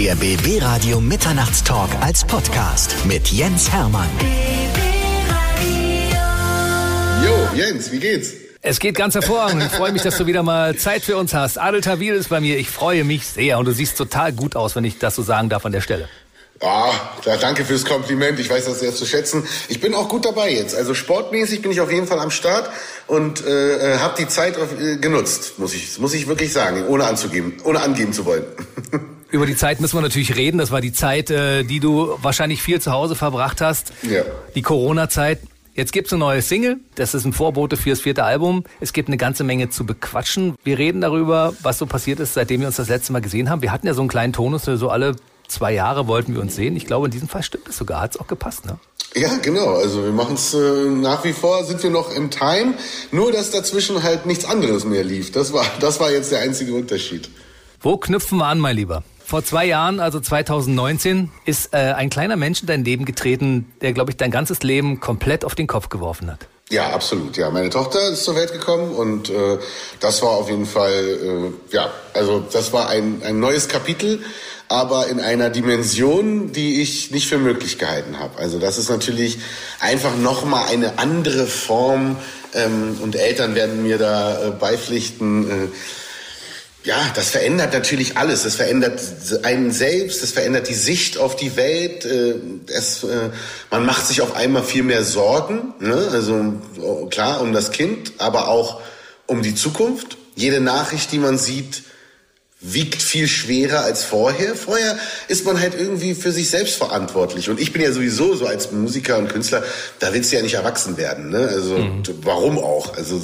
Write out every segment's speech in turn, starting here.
Der BB Radio Mitternachtstalk als Podcast mit Jens Hermann. Jo, Jens, wie geht's? Es geht ganz hervorragend. Ich freue mich, dass du wieder mal Zeit für uns hast. Adel Tawil ist bei mir. Ich freue mich sehr und du siehst total gut aus, wenn ich das so sagen darf an der Stelle. Ah, da, danke fürs Kompliment. Ich weiß das sehr zu schätzen. Ich bin auch gut dabei jetzt. Also sportmäßig bin ich auf jeden Fall am Start und äh, habe die Zeit auf, äh, genutzt, muss ich, muss ich wirklich sagen, ohne anzugeben, ohne angeben zu wollen. Über die Zeit müssen wir natürlich reden. Das war die Zeit, äh, die du wahrscheinlich viel zu Hause verbracht hast. Ja. Die Corona-Zeit. Jetzt gibt's eine neue Single. Das ist ein Vorbote fürs vierte Album. Es gibt eine ganze Menge zu bequatschen. Wir reden darüber, was so passiert ist, seitdem wir uns das letzte Mal gesehen haben. Wir hatten ja so einen kleinen Tonus, so alle zwei Jahre wollten wir uns sehen. Ich glaube, in diesem Fall stimmt es sogar. Hat's auch gepasst, ne? Ja, genau. Also wir machen es äh, nach wie vor, sind wir noch im Time. Nur, dass dazwischen halt nichts anderes mehr lief. Das war, das war jetzt der einzige Unterschied. Wo knüpfen wir an, mein Lieber? Vor zwei Jahren, also 2019, ist äh, ein kleiner Mensch in dein Leben getreten, der, glaube ich, dein ganzes Leben komplett auf den Kopf geworfen hat. Ja, absolut. Ja, meine Tochter ist zur Welt gekommen und äh, das war auf jeden Fall, äh, ja, also das war ein, ein neues Kapitel, aber in einer Dimension, die ich nicht für möglich gehalten habe. Also das ist natürlich einfach nochmal eine andere Form ähm, und Eltern werden mir da äh, beipflichten. Äh, ja, das verändert natürlich alles. Das verändert einen selbst, das verändert die Sicht auf die Welt. äh, Es, äh, man macht sich auf einmal viel mehr Sorgen. Ne? Also oh, klar um das Kind, aber auch um die Zukunft. Jede Nachricht, die man sieht, wiegt viel schwerer als vorher. Vorher ist man halt irgendwie für sich selbst verantwortlich. Und ich bin ja sowieso so als Musiker und Künstler, da willst du ja nicht erwachsen werden. Ne? Also Mhm. warum auch? Also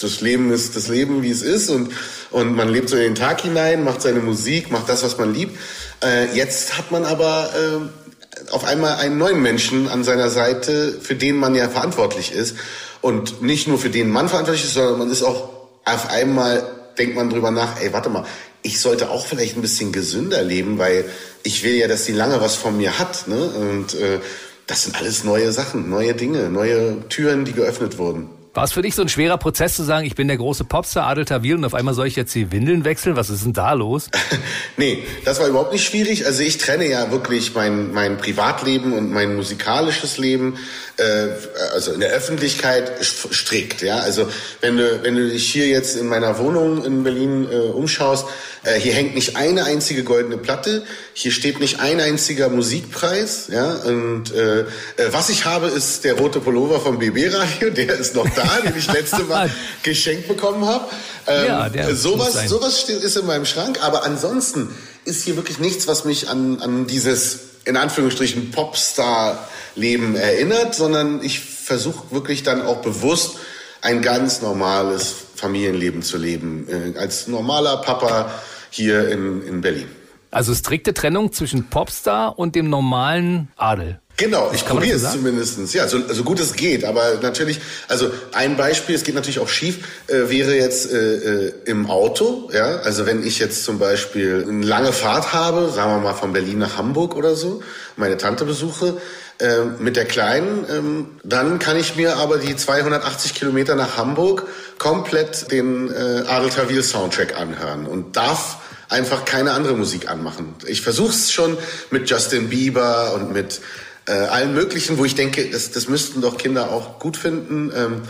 das- Leben ist das Leben, wie es ist. Und, und man lebt so in den Tag hinein, macht seine Musik, macht das, was man liebt. Äh, jetzt hat man aber äh, auf einmal einen neuen Menschen an seiner Seite, für den man ja verantwortlich ist. Und nicht nur für den man verantwortlich ist, sondern man ist auch auf einmal denkt man drüber nach, ey, warte mal, ich sollte auch vielleicht ein bisschen gesünder leben, weil ich will ja, dass sie lange was von mir hat. Ne? Und äh, das sind alles neue Sachen, neue Dinge, neue Türen, die geöffnet wurden. War es für dich so ein schwerer Prozess zu sagen, ich bin der große Popstar Adel Tawil und auf einmal soll ich jetzt die Windeln wechseln? Was ist denn da los? nee, das war überhaupt nicht schwierig. Also ich trenne ja wirklich mein, mein Privatleben und mein musikalisches Leben, äh, also in der Öffentlichkeit st- strikt. Ja, also wenn du wenn du dich hier jetzt in meiner Wohnung in Berlin äh, umschaust, äh, hier hängt nicht eine einzige goldene Platte, hier steht nicht ein einziger Musikpreis. Ja, und äh, äh, was ich habe, ist der rote Pullover vom BB Radio, der ist noch da, den ich letzte Mal geschenkt bekommen habe. Ähm, Ja, der sowas, sowas ist in meinem Schrank, aber ansonsten ist hier wirklich nichts, was mich an, an dieses, in Anführungsstrichen, Popstar-Leben erinnert, sondern ich versuche wirklich dann auch bewusst ein ganz normales Familienleben zu leben, äh, als normaler Papa hier in, in Berlin. Also strikte Trennung zwischen Popstar und dem normalen Adel. Genau, ich probiere es so zumindest. Ja, so, so gut es geht. Aber natürlich, also ein Beispiel, es geht natürlich auch schief, äh, wäre jetzt äh, äh, im Auto. Ja, also wenn ich jetzt zum Beispiel eine lange Fahrt habe, sagen wir mal von Berlin nach Hamburg oder so, meine Tante besuche äh, mit der Kleinen, ähm, dann kann ich mir aber die 280 Kilometer nach Hamburg komplett den äh, Adel Tawil Soundtrack anhören und darf einfach keine andere Musik anmachen. Ich versuche es schon mit Justin Bieber und mit äh, allen möglichen, wo ich denke, das, das müssten doch Kinder auch gut finden. Ähm,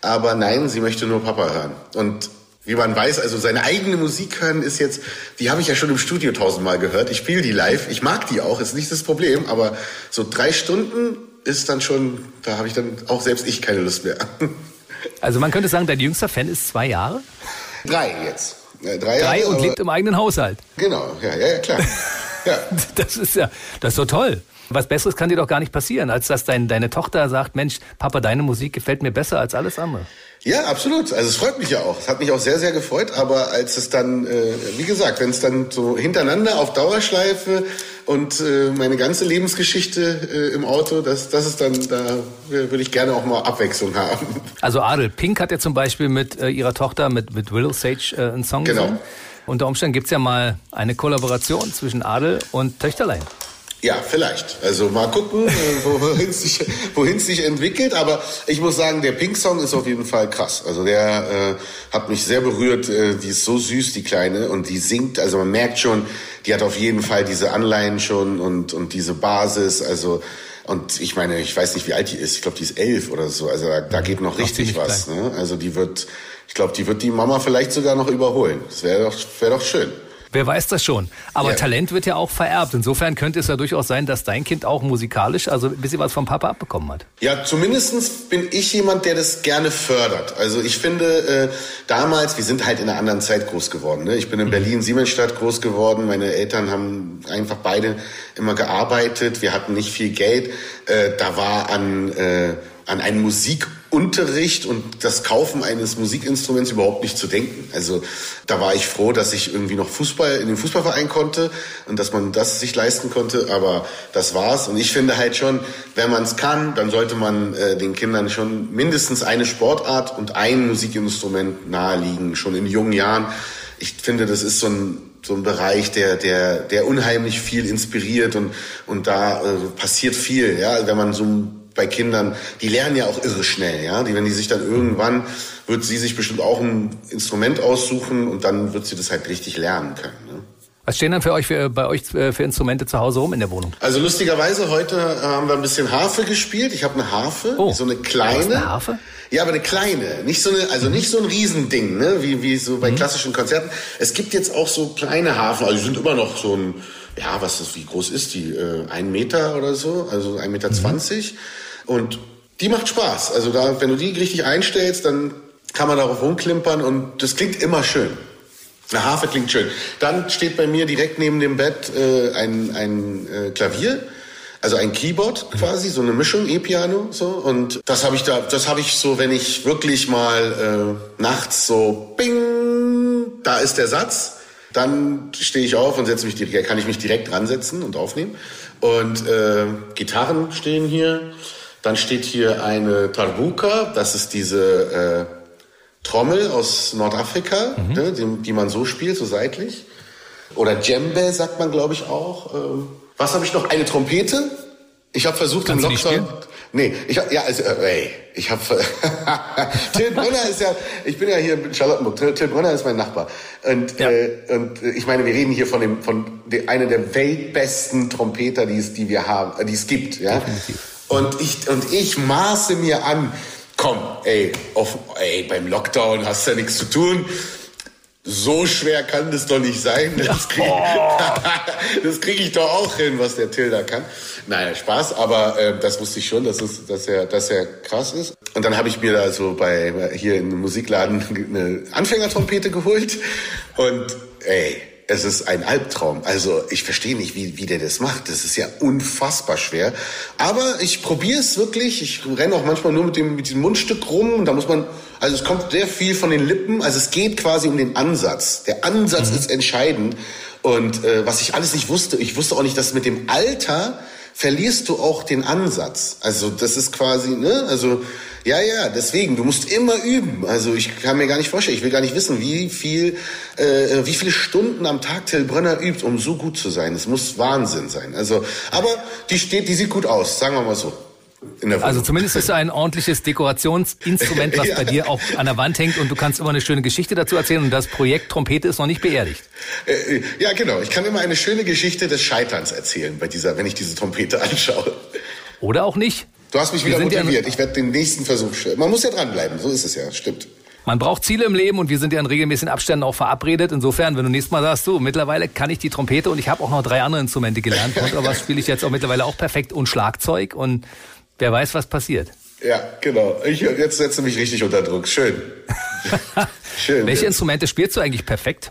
aber nein, sie möchte nur Papa hören. Und wie man weiß, also seine eigene Musik hören ist jetzt, die habe ich ja schon im Studio tausendmal gehört. Ich spiele die live, ich mag die auch, ist nicht das Problem. Aber so drei Stunden ist dann schon, da habe ich dann auch selbst ich keine Lust mehr. Also man könnte sagen, dein jüngster Fan ist zwei Jahre, drei jetzt. Äh, drei, drei Jahre, und aber- lebt im eigenen Haushalt. Genau, ja, ja, ja klar. Ja. Das ist ja, das ist doch toll. Was Besseres kann dir doch gar nicht passieren, als dass dein, deine Tochter sagt, Mensch, Papa, deine Musik gefällt mir besser als alles andere. Ja, absolut. Also es freut mich ja auch. Es hat mich auch sehr, sehr gefreut. Aber als es dann, äh, wie gesagt, wenn es dann so hintereinander auf Dauerschleife und äh, meine ganze Lebensgeschichte äh, im Auto, das, das ist dann, da würde ich gerne auch mal Abwechslung haben. Also Adel, Pink hat ja zum Beispiel mit äh, ihrer Tochter, mit, mit Willow Sage, äh, einen Song Genau. gesungen. Unter Umständen gibt's ja mal eine Kollaboration zwischen Adel und Töchterlein. Ja, vielleicht. Also mal gucken, äh, wohin es sich, wohin sich entwickelt. Aber ich muss sagen, der Pink Song ist auf jeden Fall krass. Also der äh, hat mich sehr berührt. Äh, die ist so süß, die Kleine, und die singt. Also man merkt schon, die hat auf jeden Fall diese Anleihen schon und und diese Basis. Also und ich meine, ich weiß nicht, wie alt die ist. Ich glaube, die ist elf oder so. Also da, da geht noch richtig was. Ne? Also die wird, ich glaube, die wird die Mama vielleicht sogar noch überholen. Das wäre doch, wäre doch schön. Wer weiß das schon. Aber ja. Talent wird ja auch vererbt. Insofern könnte es ja durchaus sein, dass dein Kind auch musikalisch, also ein bisschen was vom Papa abbekommen hat. Ja, zumindestens bin ich jemand, der das gerne fördert. Also ich finde, äh, damals, wir sind halt in einer anderen Zeit groß geworden. Ne? Ich bin in mhm. Berlin-Siemensstadt groß geworden. Meine Eltern haben einfach beide immer gearbeitet. Wir hatten nicht viel Geld. Äh, da war an, äh, an einen Musik Unterricht und das Kaufen eines Musikinstruments überhaupt nicht zu denken. Also da war ich froh, dass ich irgendwie noch Fußball in den Fußballverein konnte und dass man das sich leisten konnte. Aber das war's. Und ich finde halt schon, wenn man es kann, dann sollte man äh, den Kindern schon mindestens eine Sportart und ein Musikinstrument naheliegen, schon in jungen Jahren. Ich finde, das ist so ein so ein Bereich, der, der, der unheimlich viel inspiriert und, und da äh, passiert viel, ja, wenn man so bei Kindern, die lernen ja auch irre schnell, ja. Die, wenn die sich dann irgendwann, wird sie sich bestimmt auch ein Instrument aussuchen und dann wird sie das halt richtig lernen können. Ne? Was stehen dann für euch für, bei euch äh, für Instrumente zu Hause rum in der Wohnung? Also lustigerweise heute äh, haben wir ein bisschen Harfe gespielt. Ich habe eine Harfe, oh, so eine kleine. Eine Harfe? Ja, aber eine kleine, nicht so eine, also nicht so ein Riesending, ne, wie wie so bei mhm. klassischen Konzerten. Es gibt jetzt auch so kleine Harfen, also die sind immer noch so ein, ja, was ist, wie groß ist die? Äh, ein Meter oder so, also ein Meter mhm. zwanzig. Mhm. Und die macht Spaß. Also da, wenn du die richtig einstellst, dann kann man darauf rumklimpern und das klingt immer schön. Eine Harfe klingt schön. Dann steht bei mir direkt neben dem Bett äh, ein, ein äh, Klavier, also ein Keyboard quasi, so eine Mischung E-Piano so und das habe ich da, das habe ich so, wenn ich wirklich mal äh, nachts so Bing, da ist der Satz, dann stehe ich auf und setze mich direkt, kann ich mich direkt ransetzen und aufnehmen und äh, Gitarren stehen hier dann steht hier eine Tarbuka, das ist diese äh, Trommel aus Nordafrika, mhm. ne, die, die, man so spielt, so seitlich. Oder Djembe sagt man, glaube ich, auch. Ähm, was habe ich noch? Eine Trompete. Ich habe versucht Kannst im Lockdown. Nee, ich hab, ja, also, äh, ey, ich habe Till Brunner ist ja, ich bin ja hier in Charlottenburg. Till, Till Brunner ist mein Nachbar und ja. äh, und ich meine, wir reden hier von dem von de, einer der weltbesten Trompeter, die es die wir haben, äh, die es gibt, ja. Definitiv. Und ich, und ich maße mir an, komm, ey, auf, ey, beim Lockdown hast du ja nichts zu tun. So schwer kann das doch nicht sein. Das kriege oh. krieg ich doch auch hin, was der Tilda kann. Naja, Spaß, aber äh, das wusste ich schon, dass, es, dass, er, dass er krass ist. Und dann habe ich mir da so bei hier im Musikladen eine Anfängertrompete geholt. Und ey, es ist ein Albtraum. Also ich verstehe nicht, wie, wie der das macht. Das ist ja unfassbar schwer. Aber ich probiere es wirklich. Ich renne auch manchmal nur mit dem, mit dem Mundstück rum. Und da muss man, also es kommt sehr viel von den Lippen. Also es geht quasi um den Ansatz. Der Ansatz mhm. ist entscheidend. Und äh, was ich alles nicht wusste, ich wusste auch nicht, dass mit dem Alter verlierst du auch den Ansatz. Also das ist quasi, ne, also ja, ja, deswegen, du musst immer üben. Also ich kann mir gar nicht vorstellen, ich will gar nicht wissen, wie viel, äh, wie viele Stunden am Tag Till Brönner übt, um so gut zu sein. Es muss Wahnsinn sein. Also, aber die steht, die sieht gut aus, sagen wir mal so. Also zumindest ist ein ordentliches Dekorationsinstrument, was ja. bei dir auch an der Wand hängt und du kannst immer eine schöne Geschichte dazu erzählen und das Projekt Trompete ist noch nicht beerdigt. Äh, ja, genau. Ich kann immer eine schöne Geschichte des Scheiterns erzählen bei dieser, wenn ich diese Trompete anschaue. Oder auch nicht. Du hast mich wieder motiviert. Ja ich werde den nächsten Versuch stellen. Man muss ja dranbleiben. So ist es ja. Stimmt. Man braucht Ziele im Leben und wir sind ja in regelmäßigen Abständen auch verabredet. Insofern, wenn du nächstes Mal sagst, du, mittlerweile kann ich die Trompete und ich habe auch noch drei andere Instrumente gelernt. was spiele ich jetzt auch mittlerweile auch perfekt und Schlagzeug und wer weiß, was passiert. Ja, genau. Ich, jetzt setze mich richtig unter Druck. Schön. Schön. Welche Instrumente spielst du eigentlich perfekt?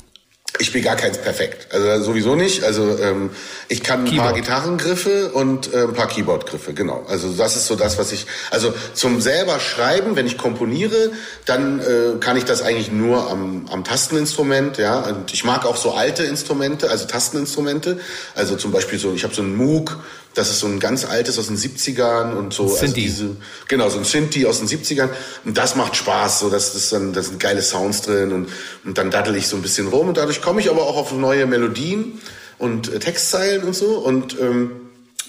Ich spiele gar keins perfekt. Also sowieso nicht. Also ähm, ich kann ein Keyboard. paar Gitarrengriffe und äh, ein paar Keyboardgriffe, genau. Also das ist so das, was ich. Also zum selber schreiben, wenn ich komponiere, dann äh, kann ich das eigentlich nur am, am Tasteninstrument, ja. Und ich mag auch so alte Instrumente, also Tasteninstrumente. Also zum Beispiel so, ich habe so einen Moog das ist so ein ganz altes aus den 70ern und so. Also diese, genau, so ein Synthi aus den 70ern. Und das macht Spaß, so dass das dann, da sind geile Sounds drin und, und dann daddel ich so ein bisschen rum und dadurch komme ich aber auch auf neue Melodien und äh, Textzeilen und so. Und ähm,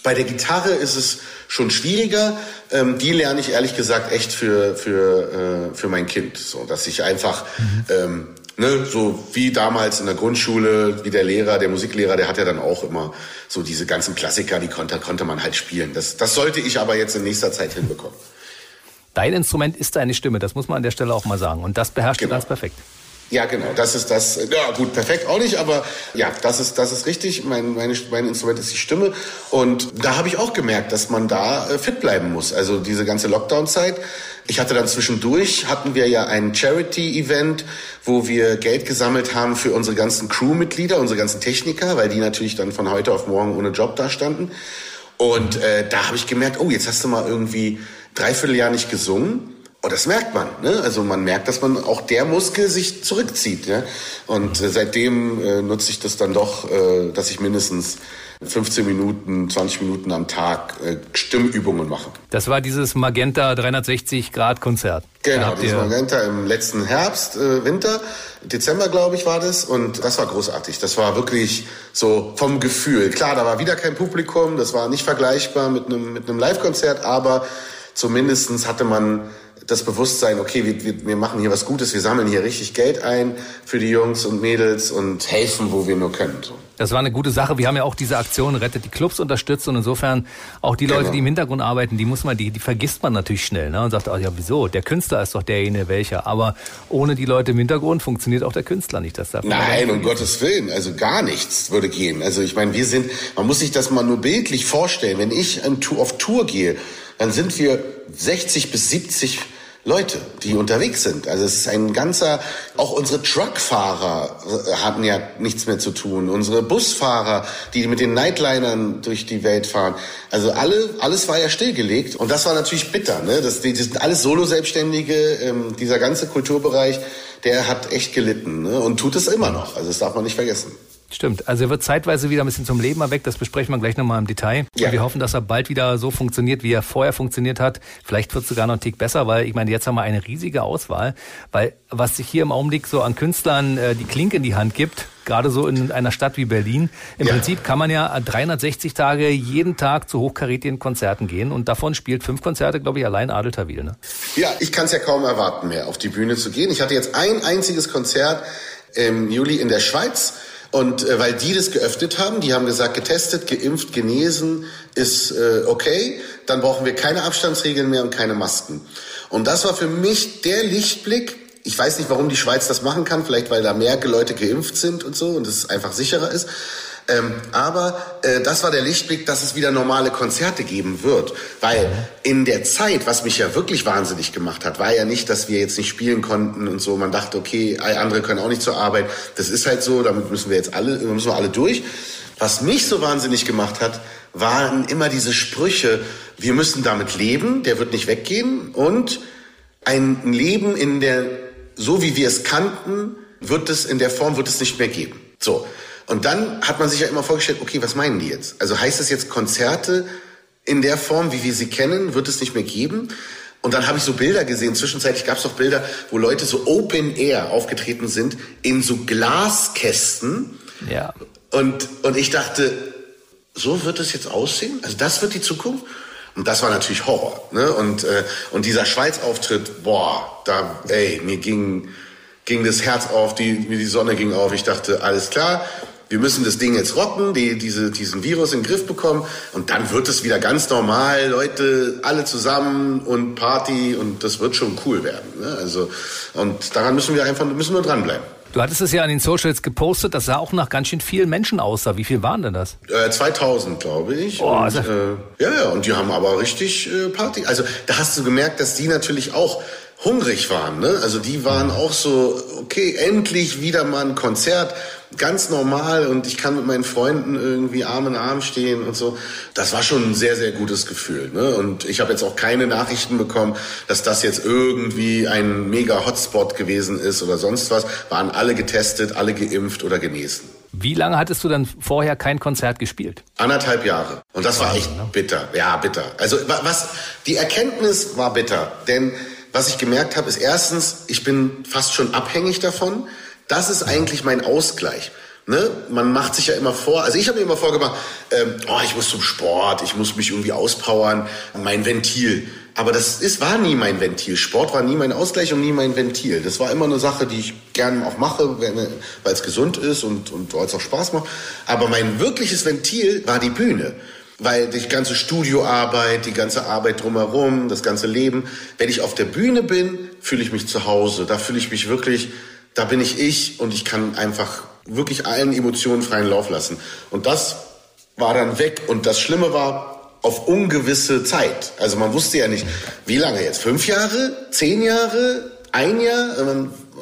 Bei der Gitarre ist es schon schwieriger. Ähm, die lerne ich ehrlich gesagt echt für, für, äh, für mein Kind. So, dass ich einfach, mhm. ähm, ne, so wie damals in der Grundschule, wie der Lehrer, der Musiklehrer, der hat ja dann auch immer so diese ganzen Klassiker, die konnte, konnte man halt spielen. Das, das sollte ich aber jetzt in nächster Zeit hinbekommen. Dein Instrument ist deine Stimme, das muss man an der Stelle auch mal sagen. Und das beherrscht genau. du ganz perfekt. Ja, genau. Das ist das. Ja, gut, perfekt auch nicht, aber ja, das ist das ist richtig. Mein meine, mein Instrument ist die Stimme und da habe ich auch gemerkt, dass man da äh, fit bleiben muss. Also diese ganze Lockdown-Zeit. Ich hatte dann zwischendurch hatten wir ja ein Charity-Event, wo wir Geld gesammelt haben für unsere ganzen Crewmitglieder, unsere ganzen Techniker, weil die natürlich dann von heute auf morgen ohne Job da standen. Und äh, da habe ich gemerkt, oh, jetzt hast du mal irgendwie dreiviertel Jahr nicht gesungen und das merkt man. Ne? Also man merkt, dass man auch der Muskel sich zurückzieht. Ja? Und äh, seitdem äh, nutze ich das dann doch, äh, dass ich mindestens 15 Minuten, 20 Minuten am Tag äh, Stimmübungen mache. Das war dieses Magenta 360 Grad Konzert. Genau, dieses Magenta im letzten Herbst, äh, Winter, Dezember glaube ich war das und das war großartig. Das war wirklich so vom Gefühl. Klar, da war wieder kein Publikum, das war nicht vergleichbar mit einem mit einem Live-Konzert, aber zumindestens hatte man das Bewusstsein, okay, wir, wir, wir machen hier was Gutes, wir sammeln hier richtig Geld ein für die Jungs und Mädels und helfen, wo wir nur können. So. Das war eine gute Sache. Wir haben ja auch diese Aktion Rettet die Clubs unterstützt und insofern auch die Leute, genau. die im Hintergrund arbeiten, die muss man, die, die vergisst man natürlich schnell ne? und sagt, oh, ja, wieso? Der Künstler ist doch derjenige welcher. Aber ohne die Leute im Hintergrund funktioniert auch der Künstler nicht. Das darf Nein, um Gottes Willen. Also gar nichts würde gehen. Also ich meine, wir sind, man muss sich das mal nur bildlich vorstellen. Wenn ich auf Tour gehe, dann sind wir 60 bis 70 Leute, die unterwegs sind. Also es ist ein ganzer, auch unsere Truckfahrer äh, hatten ja nichts mehr zu tun. Unsere Busfahrer, die mit den Nightlinern durch die Welt fahren. Also alle, alles war ja stillgelegt. Und das war natürlich bitter. Ne? Das, die, das sind alles Solo-Selbstständige. Ähm, dieser ganze Kulturbereich, der hat echt gelitten ne? und tut es immer noch. Also das darf man nicht vergessen. Stimmt. Also er wird zeitweise wieder ein bisschen zum Leben erweckt. Das besprechen wir gleich nochmal im Detail. Ja. Und wir hoffen, dass er bald wieder so funktioniert, wie er vorher funktioniert hat. Vielleicht wird es sogar noch ein Tick besser, weil ich meine, jetzt haben wir eine riesige Auswahl. Weil was sich hier im Augenblick so an Künstlern äh, die Klinke in die Hand gibt, gerade so in einer Stadt wie Berlin. Im ja. Prinzip kann man ja 360 Tage jeden Tag zu hochkarätigen Konzerten gehen und davon spielt fünf Konzerte, glaube ich, allein Adel Tawil. Ne? Ja, ich kann es ja kaum erwarten mehr, auf die Bühne zu gehen. Ich hatte jetzt ein einziges Konzert im Juli in der Schweiz und äh, weil die das geöffnet haben, die haben gesagt, getestet, geimpft, genesen ist äh, okay, dann brauchen wir keine Abstandsregeln mehr und keine Masken. Und das war für mich der Lichtblick. Ich weiß nicht, warum die Schweiz das machen kann, vielleicht weil da mehr Leute geimpft sind und so und es einfach sicherer ist. Ähm, aber äh, das war der Lichtblick, dass es wieder normale Konzerte geben wird. Weil in der Zeit, was mich ja wirklich wahnsinnig gemacht hat, war ja nicht, dass wir jetzt nicht spielen konnten und so. Man dachte, okay, andere können auch nicht zur Arbeit. Das ist halt so, damit müssen wir jetzt alle, müssen wir alle durch. Was mich so wahnsinnig gemacht hat, waren immer diese Sprüche, wir müssen damit leben, der wird nicht weggehen und ein Leben in der, so wie wir es kannten, wird es in der Form wird es nicht mehr geben. So. Und dann hat man sich ja immer vorgestellt, okay, was meinen die jetzt? Also heißt das jetzt Konzerte in der Form, wie wir sie kennen, wird es nicht mehr geben? Und dann habe ich so Bilder gesehen. Zwischenzeitlich gab es doch Bilder, wo Leute so Open Air aufgetreten sind in so Glaskästen. Ja. Und, und ich dachte, so wird es jetzt aussehen? Also das wird die Zukunft? Und das war natürlich Horror. Ne? Und, äh, und dieser Schweiz-Auftritt, boah, da, ey, mir ging, ging das Herz auf, die, mir die Sonne ging auf. Ich dachte, alles klar, wir müssen das Ding jetzt rocken, die, diese, diesen Virus in den Griff bekommen und dann wird es wieder ganz normal, Leute alle zusammen und Party und das wird schon cool werden. Ne? Also und daran müssen wir einfach müssen nur dranbleiben. Du hattest es ja an den Socials gepostet, das sah auch nach ganz schön vielen Menschen aus. Wie viel waren denn das? Äh, 2000, glaube ich. Oh, und, äh, ja, ja, und die haben aber richtig äh, Party. Also da hast du gemerkt, dass die natürlich auch hungrig waren. Ne? Also die waren auch so, okay, endlich wieder mal ein Konzert, ganz normal und ich kann mit meinen Freunden irgendwie Arm in Arm stehen und so. Das war schon ein sehr, sehr gutes Gefühl. Ne? Und ich habe jetzt auch keine Nachrichten bekommen, dass das jetzt irgendwie ein mega Hotspot gewesen ist oder sonst was. Waren alle getestet, alle geimpft oder genesen. Wie lange hattest du dann vorher kein Konzert gespielt? Anderthalb Jahre. Und das war echt bitter. Ja, bitter. Also was die Erkenntnis war bitter, denn was ich gemerkt habe, ist erstens, ich bin fast schon abhängig davon. Das ist eigentlich mein Ausgleich. Ne? Man macht sich ja immer vor, also ich habe mir immer vorgemacht, ähm, oh, ich muss zum Sport, ich muss mich irgendwie auspowern, mein Ventil. Aber das ist, war nie mein Ventil. Sport war nie mein Ausgleich und nie mein Ventil. Das war immer eine Sache, die ich gerne auch mache, weil es gesund ist und, und weil es auch Spaß macht. Aber mein wirkliches Ventil war die Bühne. Weil die ganze Studioarbeit, die ganze Arbeit drumherum, das ganze Leben, wenn ich auf der Bühne bin, fühle ich mich zu Hause. Da fühle ich mich wirklich, da bin ich ich und ich kann einfach wirklich allen Emotionen freien Lauf lassen. Und das war dann weg. Und das Schlimme war, auf ungewisse Zeit. Also man wusste ja nicht, wie lange jetzt? Fünf Jahre? Zehn Jahre? Ein Jahr?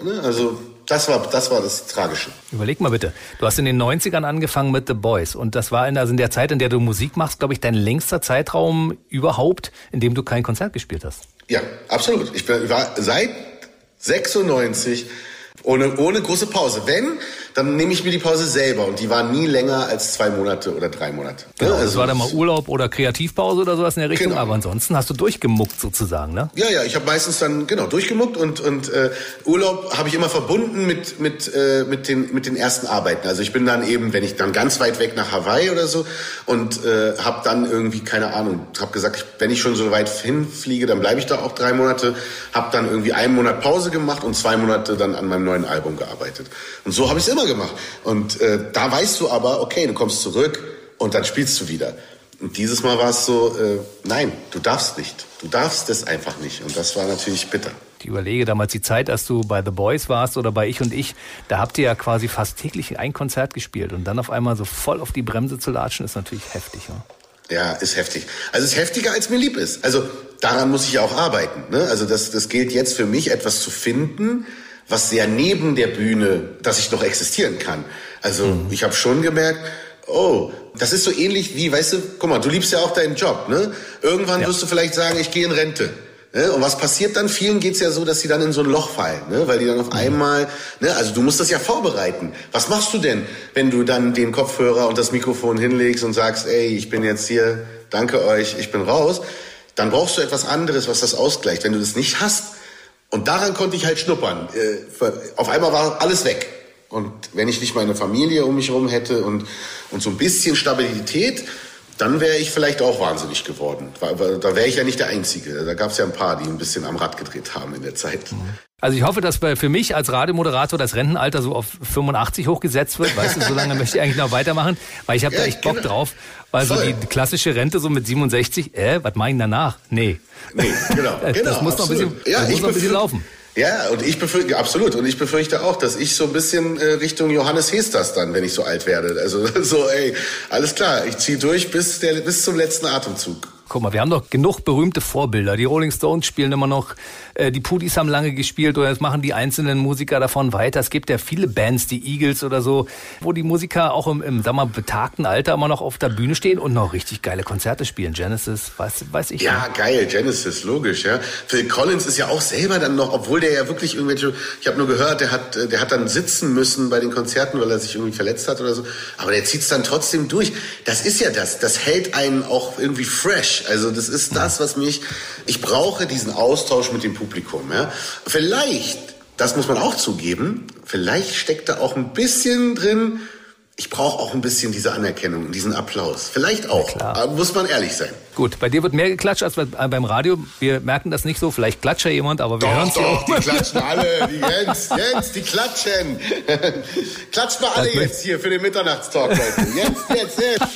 Ne? Also das war, das war das Tragische. Überleg mal bitte. Du hast in den 90ern angefangen mit The Boys. Und das war in, also in der Zeit, in der du Musik machst, glaube ich, dein längster Zeitraum überhaupt, in dem du kein Konzert gespielt hast. Ja, absolut. Ich war seit 96 ohne, ohne große Pause. Wenn, dann nehme ich mir die Pause selber und die war nie länger als zwei Monate oder drei Monate. Genau, also, das war dann mal Urlaub oder Kreativpause oder sowas in der Richtung, genau. aber ansonsten hast du durchgemuckt sozusagen, ne? Ja, ja, ich habe meistens dann genau durchgemuckt und und äh, Urlaub habe ich immer verbunden mit mit äh, mit den mit den ersten Arbeiten. Also ich bin dann eben, wenn ich dann ganz weit weg nach Hawaii oder so und äh, habe dann irgendwie keine Ahnung, habe gesagt, wenn ich schon so weit hinfliege, dann bleibe ich da auch drei Monate, habe dann irgendwie einen Monat Pause gemacht und zwei Monate dann an meinem neuen Album gearbeitet. Und so habe ich es immer gemacht. Und äh, da weißt du aber, okay, du kommst zurück und dann spielst du wieder. Und dieses Mal war es so, äh, nein, du darfst nicht. Du darfst es einfach nicht. Und das war natürlich bitter. Ich überlege damals die Zeit, als du bei The Boys warst oder bei Ich und Ich, da habt ihr ja quasi fast täglich ein Konzert gespielt. Und dann auf einmal so voll auf die Bremse zu latschen, ist natürlich heftig. Ja? Ja, ist heftig. Also es ist heftiger, als mir lieb ist. Also daran muss ich ja auch arbeiten. Ne? Also das, das gilt jetzt für mich, etwas zu finden, was sehr neben der Bühne, dass ich noch existieren kann. Also mhm. ich habe schon gemerkt, oh, das ist so ähnlich wie, weißt du, guck mal, du liebst ja auch deinen Job, ne? Irgendwann ja. wirst du vielleicht sagen, ich gehe in Rente. Ne? Und was passiert dann? Vielen geht's ja so, dass sie dann in so ein Loch fallen, ne? weil die dann auf mhm. einmal, ne? also du musst das ja vorbereiten. Was machst du denn, wenn du dann den Kopfhörer und das Mikrofon hinlegst und sagst, ey, ich bin jetzt hier, danke euch, ich bin raus? Dann brauchst du etwas anderes, was das ausgleicht. Wenn du das nicht hast, und daran konnte ich halt schnuppern. Äh, auf einmal war alles weg. Und wenn ich nicht meine Familie um mich herum hätte und, und so ein bisschen Stabilität, dann wäre ich vielleicht auch wahnsinnig geworden. Da wäre ich ja nicht der Einzige. Da gab es ja ein paar, die ein bisschen am Rad gedreht haben in der Zeit. Mhm. Also ich hoffe, dass für mich als Radiomoderator das Rentenalter so auf 85 hochgesetzt wird. Weißt du, so lange möchte ich eigentlich noch weitermachen, weil ich habe ja, da echt Bock genau. drauf. Weil so die klassische Rente so mit 67, äh, was mache ich danach? Nee. Nee, genau. das genau, muss noch ein bisschen, ja, das muss noch ein bisschen laufen. Ja, und ich befürchte, absolut. Und ich befürchte auch, dass ich so ein bisschen äh, Richtung Johannes Hesters dann, wenn ich so alt werde. Also so, ey, alles klar, ich ziehe durch bis, der, bis zum letzten Atemzug. Guck mal, wir haben doch genug berühmte Vorbilder. Die Rolling Stones spielen immer noch, äh, die Pudis haben lange gespielt oder jetzt machen die einzelnen Musiker davon weiter. Es gibt ja viele Bands, die Eagles oder so, wo die Musiker auch im, im sag mal, betagten Alter immer noch auf der Bühne stehen und noch richtig geile Konzerte spielen. Genesis, weiß, weiß ich. Ja, nicht. geil, Genesis, logisch, ja. Phil Collins ist ja auch selber dann noch, obwohl der ja wirklich irgendwelche, ich habe nur gehört, der hat, der hat dann sitzen müssen bei den Konzerten, weil er sich irgendwie verletzt hat oder so. Aber der zieht es dann trotzdem durch. Das ist ja das, das hält einen auch irgendwie fresh. Also das ist das, was mich, ich brauche diesen Austausch mit dem Publikum. Ja. Vielleicht, das muss man auch zugeben, vielleicht steckt da auch ein bisschen drin, ich brauche auch ein bisschen diese Anerkennung, diesen Applaus. Vielleicht auch, ja, muss man ehrlich sein. Gut, bei dir wird mehr geklatscht als beim Radio. Wir merken das nicht so. Vielleicht klatscht ja jemand, aber wir hören es ja auch. Die klatschen alle. Die Jens, Jens, die klatschen. Klatscht mal alle jetzt hier für den Mitternachtstalk, Leute. Jetzt, jetzt, jetzt.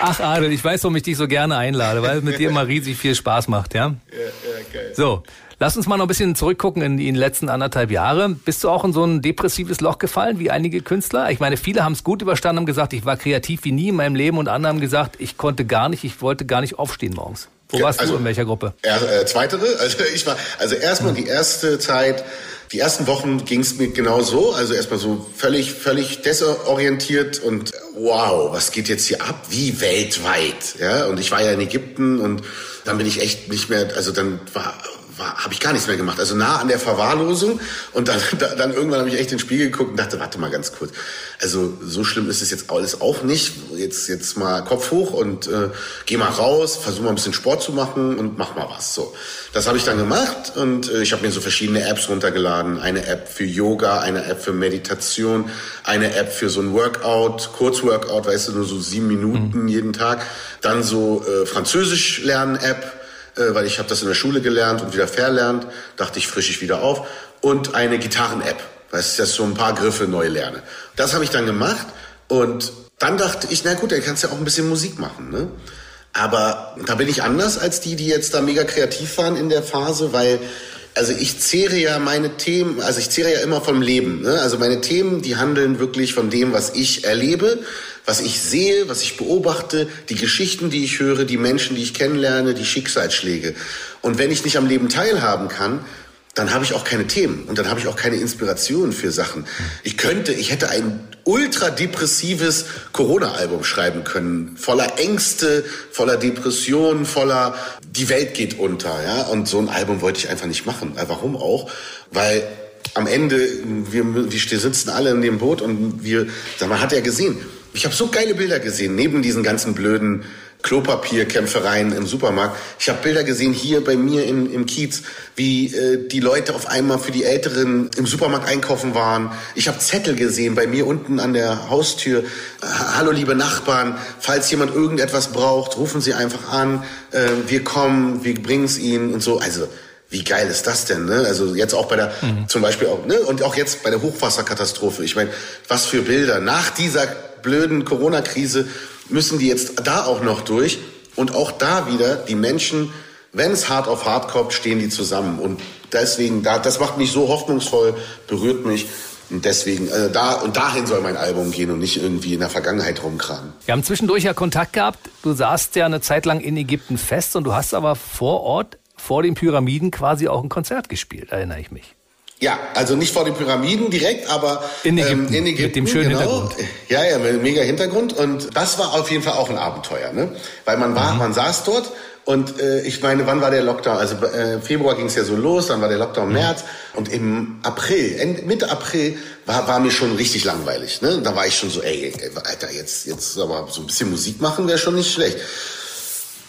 Ach, Adel, ich weiß, warum ich dich so gerne einlade, weil es mit dir immer riesig viel Spaß macht, ja? Ja, ja, geil. So. Lass uns mal noch ein bisschen zurückgucken in die letzten anderthalb Jahre. Bist du auch in so ein depressives Loch gefallen, wie einige Künstler? Ich meine, viele haben es gut überstanden, haben gesagt, ich war kreativ wie nie in meinem Leben und andere haben gesagt, ich konnte gar nicht, ich wollte gar nicht aufstehen morgens. Wo warst also, du, in welcher Gruppe? Er, äh, zweitere, also ich war, also erstmal die erste Zeit, die ersten Wochen ging es mir genau so, also erstmal so völlig, völlig desorientiert und wow, was geht jetzt hier ab? Wie weltweit, ja? Und ich war ja in Ägypten und dann bin ich echt nicht mehr, also dann war habe ich gar nichts mehr gemacht. Also nah an der Verwahrlosung. Und dann, dann irgendwann habe ich echt in den Spiegel geguckt und dachte, warte mal ganz kurz. Also so schlimm ist es jetzt alles auch nicht. Jetzt, jetzt mal Kopf hoch und äh, geh mal raus, versuch mal ein bisschen Sport zu machen und mach mal was. So, Das habe ich dann gemacht und äh, ich habe mir so verschiedene Apps runtergeladen. Eine App für Yoga, eine App für Meditation, eine App für so ein Workout, Kurzworkout, weißt du, nur so sieben Minuten mhm. jeden Tag. Dann so äh, Französisch lernen App äh, weil ich habe das in der Schule gelernt und wieder verlernt, dachte ich, frische ich wieder auf. Und eine Gitarren-App, weil ich jetzt so ein paar Griffe neu lerne. Das habe ich dann gemacht und dann dachte ich, na gut, dann kannst du ja auch ein bisschen Musik machen. Ne? Aber da bin ich anders als die, die jetzt da mega kreativ waren in der Phase, weil also ich zehre ja meine Themen, also ich zehre ja immer vom Leben. Ne? Also meine Themen, die handeln wirklich von dem, was ich erlebe was ich sehe, was ich beobachte, die Geschichten, die ich höre, die Menschen, die ich kennenlerne, die Schicksalsschläge. Und wenn ich nicht am Leben teilhaben kann, dann habe ich auch keine Themen und dann habe ich auch keine Inspiration für Sachen. Ich könnte, ich hätte ein ultra depressives Corona-Album schreiben können, voller Ängste, voller Depressionen, voller die Welt geht unter, ja. Und so ein Album wollte ich einfach nicht machen. Warum auch? Weil am Ende wir, wir sitzen alle in dem Boot und wir, man hat ja gesehen, ich habe so geile Bilder gesehen, neben diesen ganzen blöden Klopapierkämpfereien im Supermarkt. Ich habe Bilder gesehen hier bei mir in, im Kiez, wie äh, die Leute auf einmal für die Älteren im Supermarkt einkaufen waren. Ich habe Zettel gesehen bei mir unten an der Haustür. Hallo liebe Nachbarn, falls jemand irgendetwas braucht, rufen Sie einfach an. Äh, wir kommen, wir bringen es Ihnen und so. Also wie geil ist das denn? Ne? Also jetzt auch bei der, mhm. zum Beispiel auch, ne? und auch jetzt bei der Hochwasserkatastrophe. Ich meine, was für Bilder nach dieser blöden Corona-Krise müssen die jetzt da auch noch durch. Und auch da wieder, die Menschen, wenn es hart auf hart kommt, stehen die zusammen. Und deswegen, da, das macht mich so hoffnungsvoll, berührt mich. Und deswegen, äh, da und dahin soll mein Album gehen und nicht irgendwie in der Vergangenheit rumkramen. Wir haben zwischendurch ja Kontakt gehabt. Du saßt ja eine Zeit lang in Ägypten fest und du hast aber vor Ort, vor den Pyramiden quasi auch ein Konzert gespielt, erinnere ich mich. Ja, also nicht vor den Pyramiden direkt, aber in Ägypten, ähm, in Ägypten mit dem schönen genau. Hintergrund. Ja, ja, mit mega Hintergrund und das war auf jeden Fall auch ein Abenteuer, ne? Weil man war, mhm. man saß dort und äh, ich meine, wann war der Lockdown? Also äh, Februar ging es ja so los, dann war der Lockdown mhm. März und im April, Ende, Mitte April war, war mir schon richtig langweilig. Ne? Da war ich schon so, ey, Alter, jetzt jetzt aber so ein bisschen Musik machen wäre schon nicht schlecht.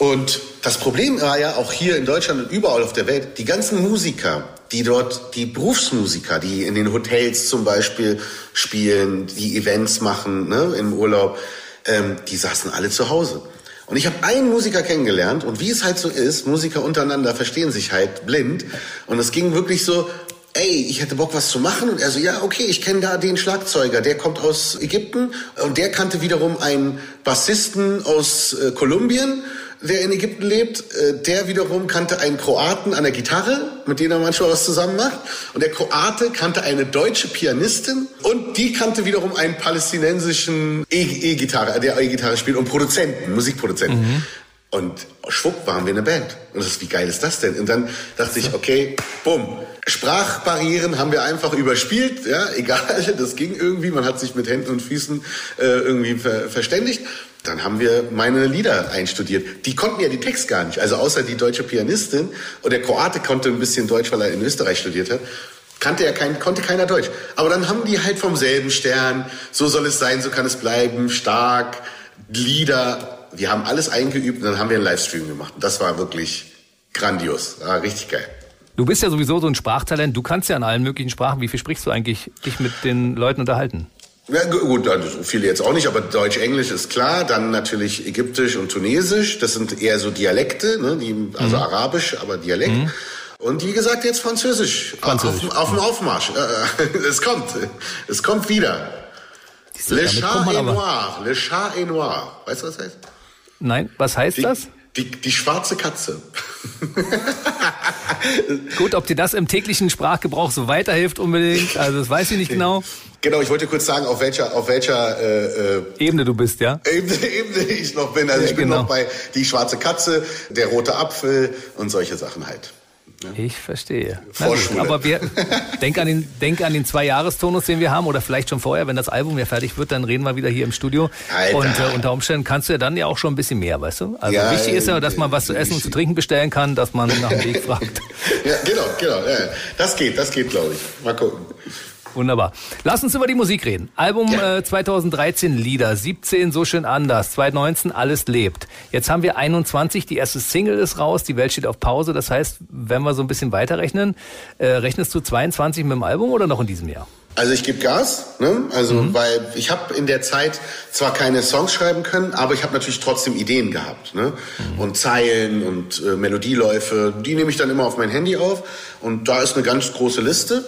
Und das Problem war ja auch hier in Deutschland und überall auf der Welt, die ganzen Musiker, die dort, die Berufsmusiker, die in den Hotels zum Beispiel spielen, die Events machen ne, im Urlaub, ähm, die saßen alle zu Hause. Und ich habe einen Musiker kennengelernt und wie es halt so ist, Musiker untereinander verstehen sich halt blind. Und es ging wirklich so, ey, ich hätte Bock, was zu machen. Und er so, ja, okay, ich kenne da den Schlagzeuger, der kommt aus Ägypten und der kannte wiederum einen Bassisten aus äh, Kolumbien der in Ägypten lebt, äh, der wiederum kannte einen Kroaten an der Gitarre, mit dem er manchmal was zusammen macht. Und der Kroate kannte eine deutsche Pianistin und die kannte wiederum einen palästinensischen E-Gitarre, der E-Gitarre spielt und Produzenten, Musikproduzenten. Mhm. Und schwupp waren wir eine Band. Und das ist, wie geil ist das denn? Und dann dachte ich, okay, bumm. Sprachbarrieren haben wir einfach überspielt, ja, egal, das ging irgendwie, man hat sich mit Händen und Füßen äh, irgendwie ver verständigt. Dann haben wir meine Lieder einstudiert. Die konnten ja die Text gar nicht. Also außer die deutsche Pianistin und der Kroate konnte ein bisschen Deutsch, weil er in Österreich studiert hat. Kannte er kein, konnte keiner Deutsch. Aber dann haben die halt vom selben Stern, so soll es sein, so kann es bleiben, stark, Lieder. Wir haben alles eingeübt und dann haben wir einen Livestream gemacht. Das war wirklich grandios. War richtig geil. Du bist ja sowieso so ein Sprachtalent. Du kannst ja in allen möglichen Sprachen. Wie viel sprichst du eigentlich dich mit den Leuten unterhalten? Ja, gut, also so viele jetzt auch nicht, aber Deutsch, Englisch ist klar. Dann natürlich Ägyptisch und Tunesisch. Das sind eher so Dialekte, ne? Die, also mhm. Arabisch, aber Dialekt. Mhm. Und wie gesagt, jetzt Französisch. Französisch. Auf, auf dem Aufmarsch. Äh, es kommt. Es kommt wieder. Le chat est noir. Le chat est noir. Weißt du, was das heißt? Nein, was heißt die, das? Die, die schwarze Katze. Gut, ob dir das im täglichen Sprachgebrauch so weiterhilft unbedingt, also das weiß ich nicht genau. Genau, ich wollte kurz sagen, auf welcher, auf welcher äh, äh Ebene du bist, ja? Ebene, Ebene ich noch bin. Also ja, ich bin genau. noch bei die schwarze Katze, der rote Apfel und solche Sachen halt. Ich verstehe. Vorschule. aber wir denk an den denk an den zwei Jahrestonus, den wir haben, oder vielleicht schon vorher, wenn das Album ja fertig wird, dann reden wir wieder hier im Studio. Alter. Und äh, unter Umständen kannst du ja dann ja auch schon ein bisschen mehr, weißt du? Also Ja, wichtig ist ja, äh, dass man was zu essen und zu trinken bestellen kann, dass man nach dem Weg fragt. Ja, genau, genau. Ja. Das geht, das geht, glaube ich. Mal gucken. Wunderbar. Lass uns über die Musik reden. Album Ja. äh, 2013 Lieder, 17 so schön anders, 2019 alles lebt. Jetzt haben wir 21, die erste Single ist raus, die Welt steht auf Pause. Das heißt, wenn wir so ein bisschen weiterrechnen, äh, rechnest du 22 mit dem Album oder noch in diesem Jahr? Also ich gebe Gas, ne? Also weil ich habe in der Zeit zwar keine Songs schreiben können, aber ich habe natürlich trotzdem Ideen gehabt, ne? Und Zeilen und äh, Melodieläufe, die nehme ich dann immer auf mein Handy auf und da ist eine ganz große Liste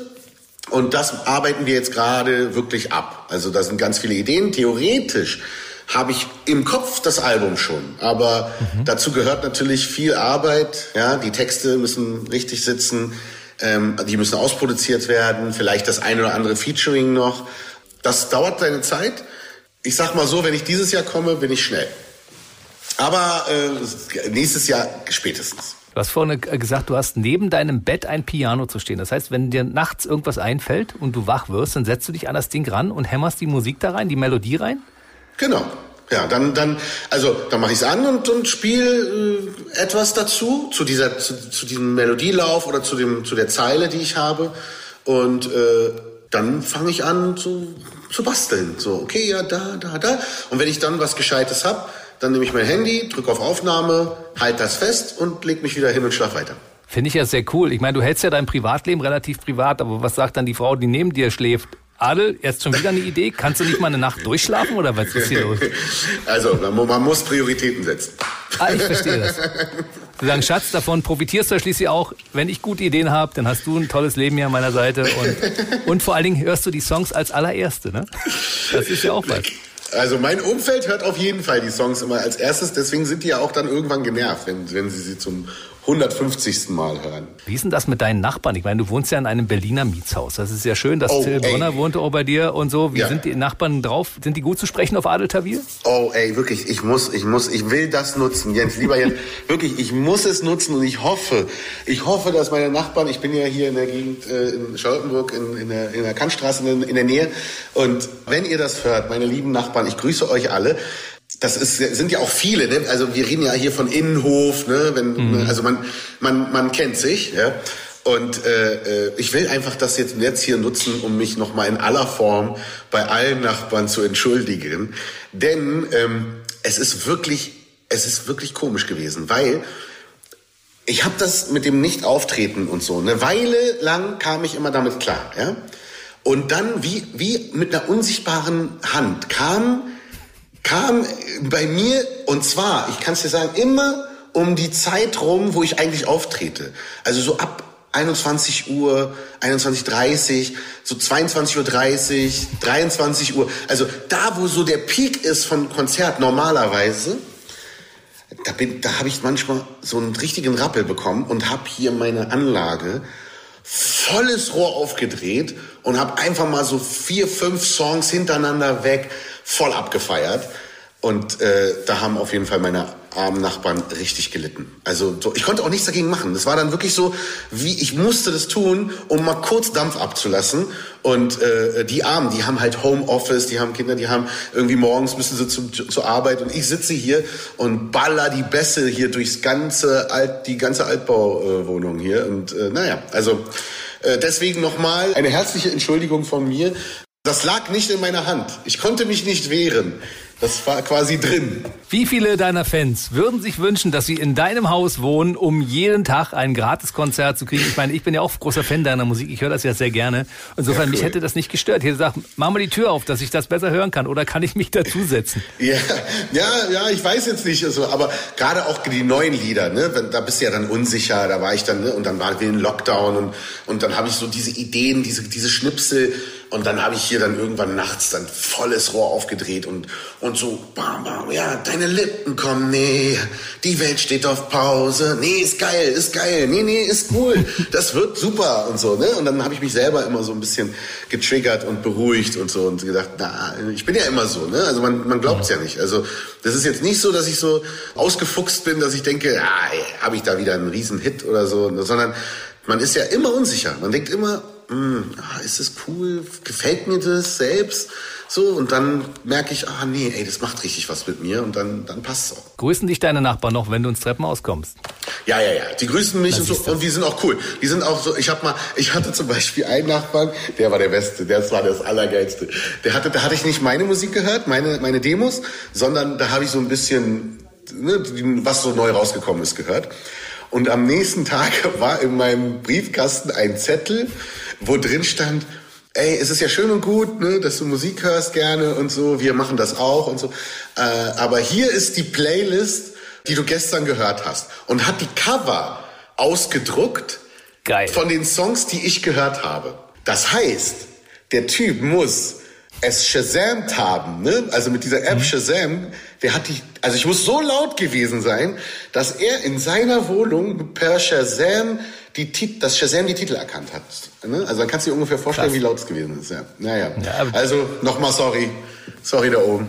und das arbeiten wir jetzt gerade wirklich ab. Also da sind ganz viele Ideen. Theoretisch habe ich im Kopf das Album schon, aber dazu gehört natürlich viel Arbeit. Ja, die Texte müssen richtig sitzen, ähm, die müssen ausproduziert werden, vielleicht das ein oder andere Featuring noch. Das dauert seine Zeit. Ich sag mal so, wenn ich dieses Jahr komme, bin ich schnell. Aber äh, nächstes Jahr spätestens. Du hast vorhin äh, gesagt, du hast neben deinem Bett ein Piano zu stehen. Das heißt, wenn dir nachts irgendwas einfällt und du wach wirst, dann setzt du dich an das Ding ran und hämmerst die Musik da rein, die Melodie rein? Genau. Ja, dann, dann, also dann mache ich es an und, und spiele äh, etwas dazu, zu dieser, zu, zu diesem Melodielauf oder zu dem, zu der Zeile, die ich habe. Und äh, dann fange ich an zu, zu basteln. So, okay, ja, da, da, da. Und wenn ich dann was Gescheites hab, dann nehme ich mein Handy, drücke auf Aufnahme, halt das fest und leg mich wieder hin und schlaf weiter. Finde ich ja sehr cool. Ich meine, du hältst ja dein Privatleben relativ privat, aber was sagt dann die Frau, die neben dir schläft? Adel, jetzt schon wieder eine Idee? Kannst du nicht mal eine Nacht durchschlafen oder was ist hier los? Also, man muss Prioritäten setzen. Ah, ich verstehe das. Sie sagen, Schatz, davon profitierst du schließlich auch. Wenn ich gute Ideen habe, dann hast du ein tolles Leben hier an meiner Seite. Und, und vor allen Dingen hörst du die Songs als allererste. Ne? Das ist ja auch was. Also mein Umfeld hört auf jeden Fall die Songs immer als erstes, deswegen sind die ja auch dann irgendwann genervt, wenn, wenn sie sie zum 150. Mal hören. Wie ist denn das mit deinen Nachbarn? Ich meine, du wohnst ja in einem Berliner Mietshaus. Das ist ja schön, dass Oh, Till ey. Brunner wohnt auch bei dir und so. Wie Ja. sind die Nachbarn drauf? Sind die gut zu sprechen auf Adel Tawil? Oh, ey, wirklich, ich muss, ich muss, ich will das nutzen, Jens, lieber Jens, wirklich, ich muss es nutzen und ich hoffe, ich hoffe, dass meine Nachbarn, ich bin ja hier in der Gegend äh, in Charlottenburg, in, in, der, in der Kantstraße in, in der Nähe und wenn ihr das hört, meine lieben Nachbarn, ich grüße euch alle, das ist, sind ja auch viele, ne? Also wir reden ja hier von Innenhof, ne? Wenn, also man, man, man kennt sich, ja. Und äh, äh, ich will einfach das jetzt, jetzt hier nutzen, um mich nochmal in aller Form bei allen Nachbarn zu entschuldigen. Denn ähm, es ist wirklich, es ist wirklich komisch gewesen, weil ich habe das mit dem Nicht-Auftreten und so. Eine Weile lang kam ich immer damit klar, ja. Und dann wie wie mit einer unsichtbaren Hand kam kam bei mir und zwar, ich kann es dir sagen, immer um die Zeit rum, wo ich eigentlich auftrete. Also so ab 21 Uhr, 21.30 so 22.30 Uhr, 23 Uhr. Also da, wo so der Peak ist von Konzert normalerweise, da, bin, da habe ich manchmal so einen richtigen Rappel bekommen und habe hier meine Anlage volles Rohr aufgedreht und habe einfach mal so vier, fünf Songs hintereinander weg voll abgefeiert. Und äh, da haben auf jeden Fall meine armen Nachbarn richtig gelitten. Also so, ich konnte auch nichts dagegen machen. Das war dann wirklich so, wie ich musste das tun, um mal kurz Dampf abzulassen. Und äh, die Armen, die haben halt Homeoffice, die haben Kinder, die haben irgendwie morgens müssen sie zu, zur Arbeit und ich sitze hier und baller die Bässe hier durchs ganze Alt, die ganze Altbauwohnung äh, hier. Und äh, naja, also äh, deswegen nochmal eine herzliche Entschuldigung von mir. Das lag nicht in meiner Hand. Ich konnte mich nicht wehren. Das war quasi drin. Wie viele deiner Fans würden sich wünschen, dass sie in deinem Haus wohnen, um jeden Tag ein Gratiskonzert zu kriegen? Ich meine, ich bin ja auch großer Fan deiner Musik. Ich höre das ja sehr gerne. Insofern, Ja, cool. mich hätte das nicht gestört. Ich hätte gesagt, mach mal die Tür auf, dass ich das besser hören kann. Oder kann ich mich dazusetzen? Ja, ja, ja, ich weiß jetzt nicht, also, aber gerade auch die neuen Lieder, ne, wenn, da bist du ja dann unsicher, da war ich dann, ne, und dann war wieder ein Lockdown und, und dann habe ich so diese Ideen, diese, diese Schnipsel Und dann habe ich hier dann irgendwann nachts dann volles Rohr aufgedreht und, und so, bam, bam, ja, deine Lippen kommen, nee, die Welt steht auf Pause, nee, ist geil, ist geil, nee, nee, ist cool, das wird super und so, ne? Und dann habe ich mich selber immer so ein bisschen getriggert und beruhigt und so und gedacht, na, ich bin ja immer so, ne? Also man, man glaubt es ja nicht. Also das ist jetzt nicht so, dass ich so ausgefuchst bin, dass ich denke, ja, habe ich da wieder einen riesen Hit oder so, sondern man ist ja immer unsicher. Man denkt immer, hm, ah, ist das cool? Gefällt mir das selbst? So, und dann merke ich, ah nee, ey, das macht richtig was mit mir und dann, dann passt es auch. Grüßen dich deine Nachbarn noch, wenn du ins Treppenhaus kommst? Ja, ja, ja. Die grüßen mich und, so, und die sind auch cool. Die sind auch so, ich hab mal, ich hatte zum Beispiel einen Nachbarn, der war der Beste, der war das Allergeilste. Der hatte, da hatte ich nicht meine Musik gehört, meine, meine Demos, sondern da habe ich so ein bisschen, ne, was so neu rausgekommen ist, gehört. Und am nächsten Tag war in meinem Briefkasten ein Zettel, wo drin stand, ey, es ist ja schön und gut, ne, dass du Musik hörst gerne und so, wir machen das auch und so. Äh, aber hier ist die Playlist, die du gestern gehört hast. Und hat die Cover ausgedruckt Geil. von den Songs, die ich gehört habe. Das heißt, der Typ muss es Shazamt haben, ne? also mit dieser App mhm. Shazam, der hat die, also ich muss so laut gewesen sein, dass er in seiner Wohnung per Shazam die Tit das Shazam die Titel erkannt hat. Ne? Also dann kannst du dir ungefähr vorstellen, Krass. wie laut es gewesen ist. Ja. Naja. Ja, also nochmal sorry. Sorry da oben.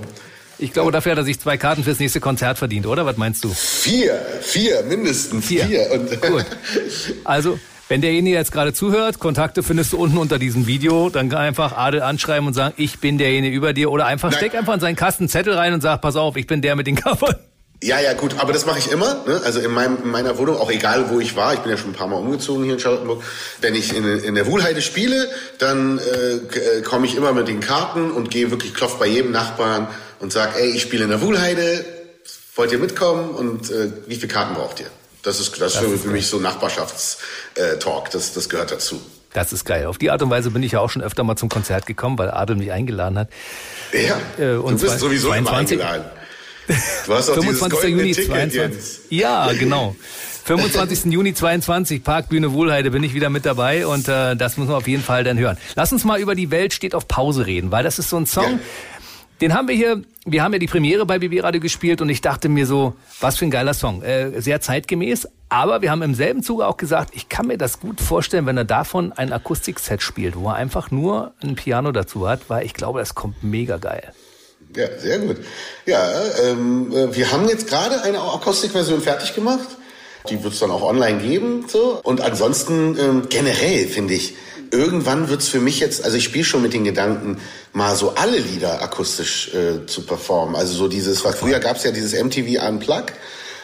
Ich glaube, dafür hat er sich zwei Karten fürs nächste Konzert verdient, oder? Was meinst du? Vier, vier, mindestens vier. vier. Und Gut. Also, wenn derjenige jetzt gerade zuhört, Kontakte findest du unten unter diesem Video, dann kann einfach Adel anschreiben und sagen, ich bin derjenige über dir. Oder einfach Nein. steck einfach in seinen Kasten Zettel rein und sag, pass auf, ich bin der mit den Covern. Ja, ja, gut, aber das mache ich immer. Ne? Also in, meinem, in meiner Wohnung, auch egal wo ich war, ich bin ja schon ein paar Mal umgezogen hier in Charlottenburg. Wenn ich in, in der Wuhlheide spiele, dann äh, äh komme ich immer mit den Karten und gehe wirklich klopf bei jedem Nachbarn und sag, ey, ich spiele in der Wuhlheide, wollt ihr mitkommen und äh, wie viele Karten braucht ihr? Das ist, das, das für, ist für mich so Nachbarschaftstalk, das, das gehört dazu. Das ist geil. Auf die Art und Weise bin ich ja auch schon öfter mal zum Konzert gekommen, weil Adel mich eingeladen hat. Ja, äh, und du bist sowieso 22, immer eingeladen. Du hast auch 25. Juni Ticket 22. Jetzt. Ja, genau. 25. Juni 22, Parkbühne Wohlheide, bin ich wieder mit dabei und äh, das muss man auf jeden Fall dann hören. Lass uns mal über die Welt steht auf Pause reden, weil das ist so ein Song, ja. Den haben wir hier, wir haben ja die Premiere bei BB Radio gespielt und ich dachte mir so, was für ein geiler Song. Äh, sehr zeitgemäß, aber wir haben im selben Zuge auch gesagt, ich kann mir das gut vorstellen, wenn er davon ein Akustikset spielt, wo er einfach nur ein Piano dazu hat, weil ich glaube, das kommt mega geil. Ja, sehr gut. Ja, ähm, äh, wir haben jetzt gerade eine Akustikversion fertig gemacht. Die wird es dann auch online geben. So. Und ansonsten ähm, generell finde ich, irgendwann wird es für mich jetzt, also ich spiele schon mit den Gedanken, mal so alle Lieder akustisch äh, zu performen. Also so dieses, weil früher gab es ja dieses MTV Unplug.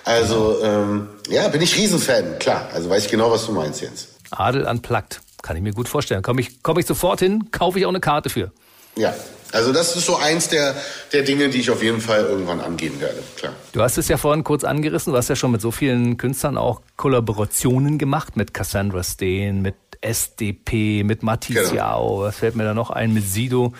Also ähm, ja, bin ich Riesenfan, klar. Also weiß ich genau, was du meinst jetzt. Adel Unplugged. Kann ich mir gut vorstellen. Komme ich, komm ich sofort hin, kaufe ich auch eine Karte für. Ja, also das ist so eins der, der Dinge, die ich auf jeden Fall irgendwann angehen werde, klar. Du hast es ja vorhin kurz angerissen, du hast ja schon mit so vielen Künstlern auch Kollaborationen gemacht, mit Cassandra Steen, mit SDP, mit Matisse genau. was fällt mir da noch ein, mit Sido.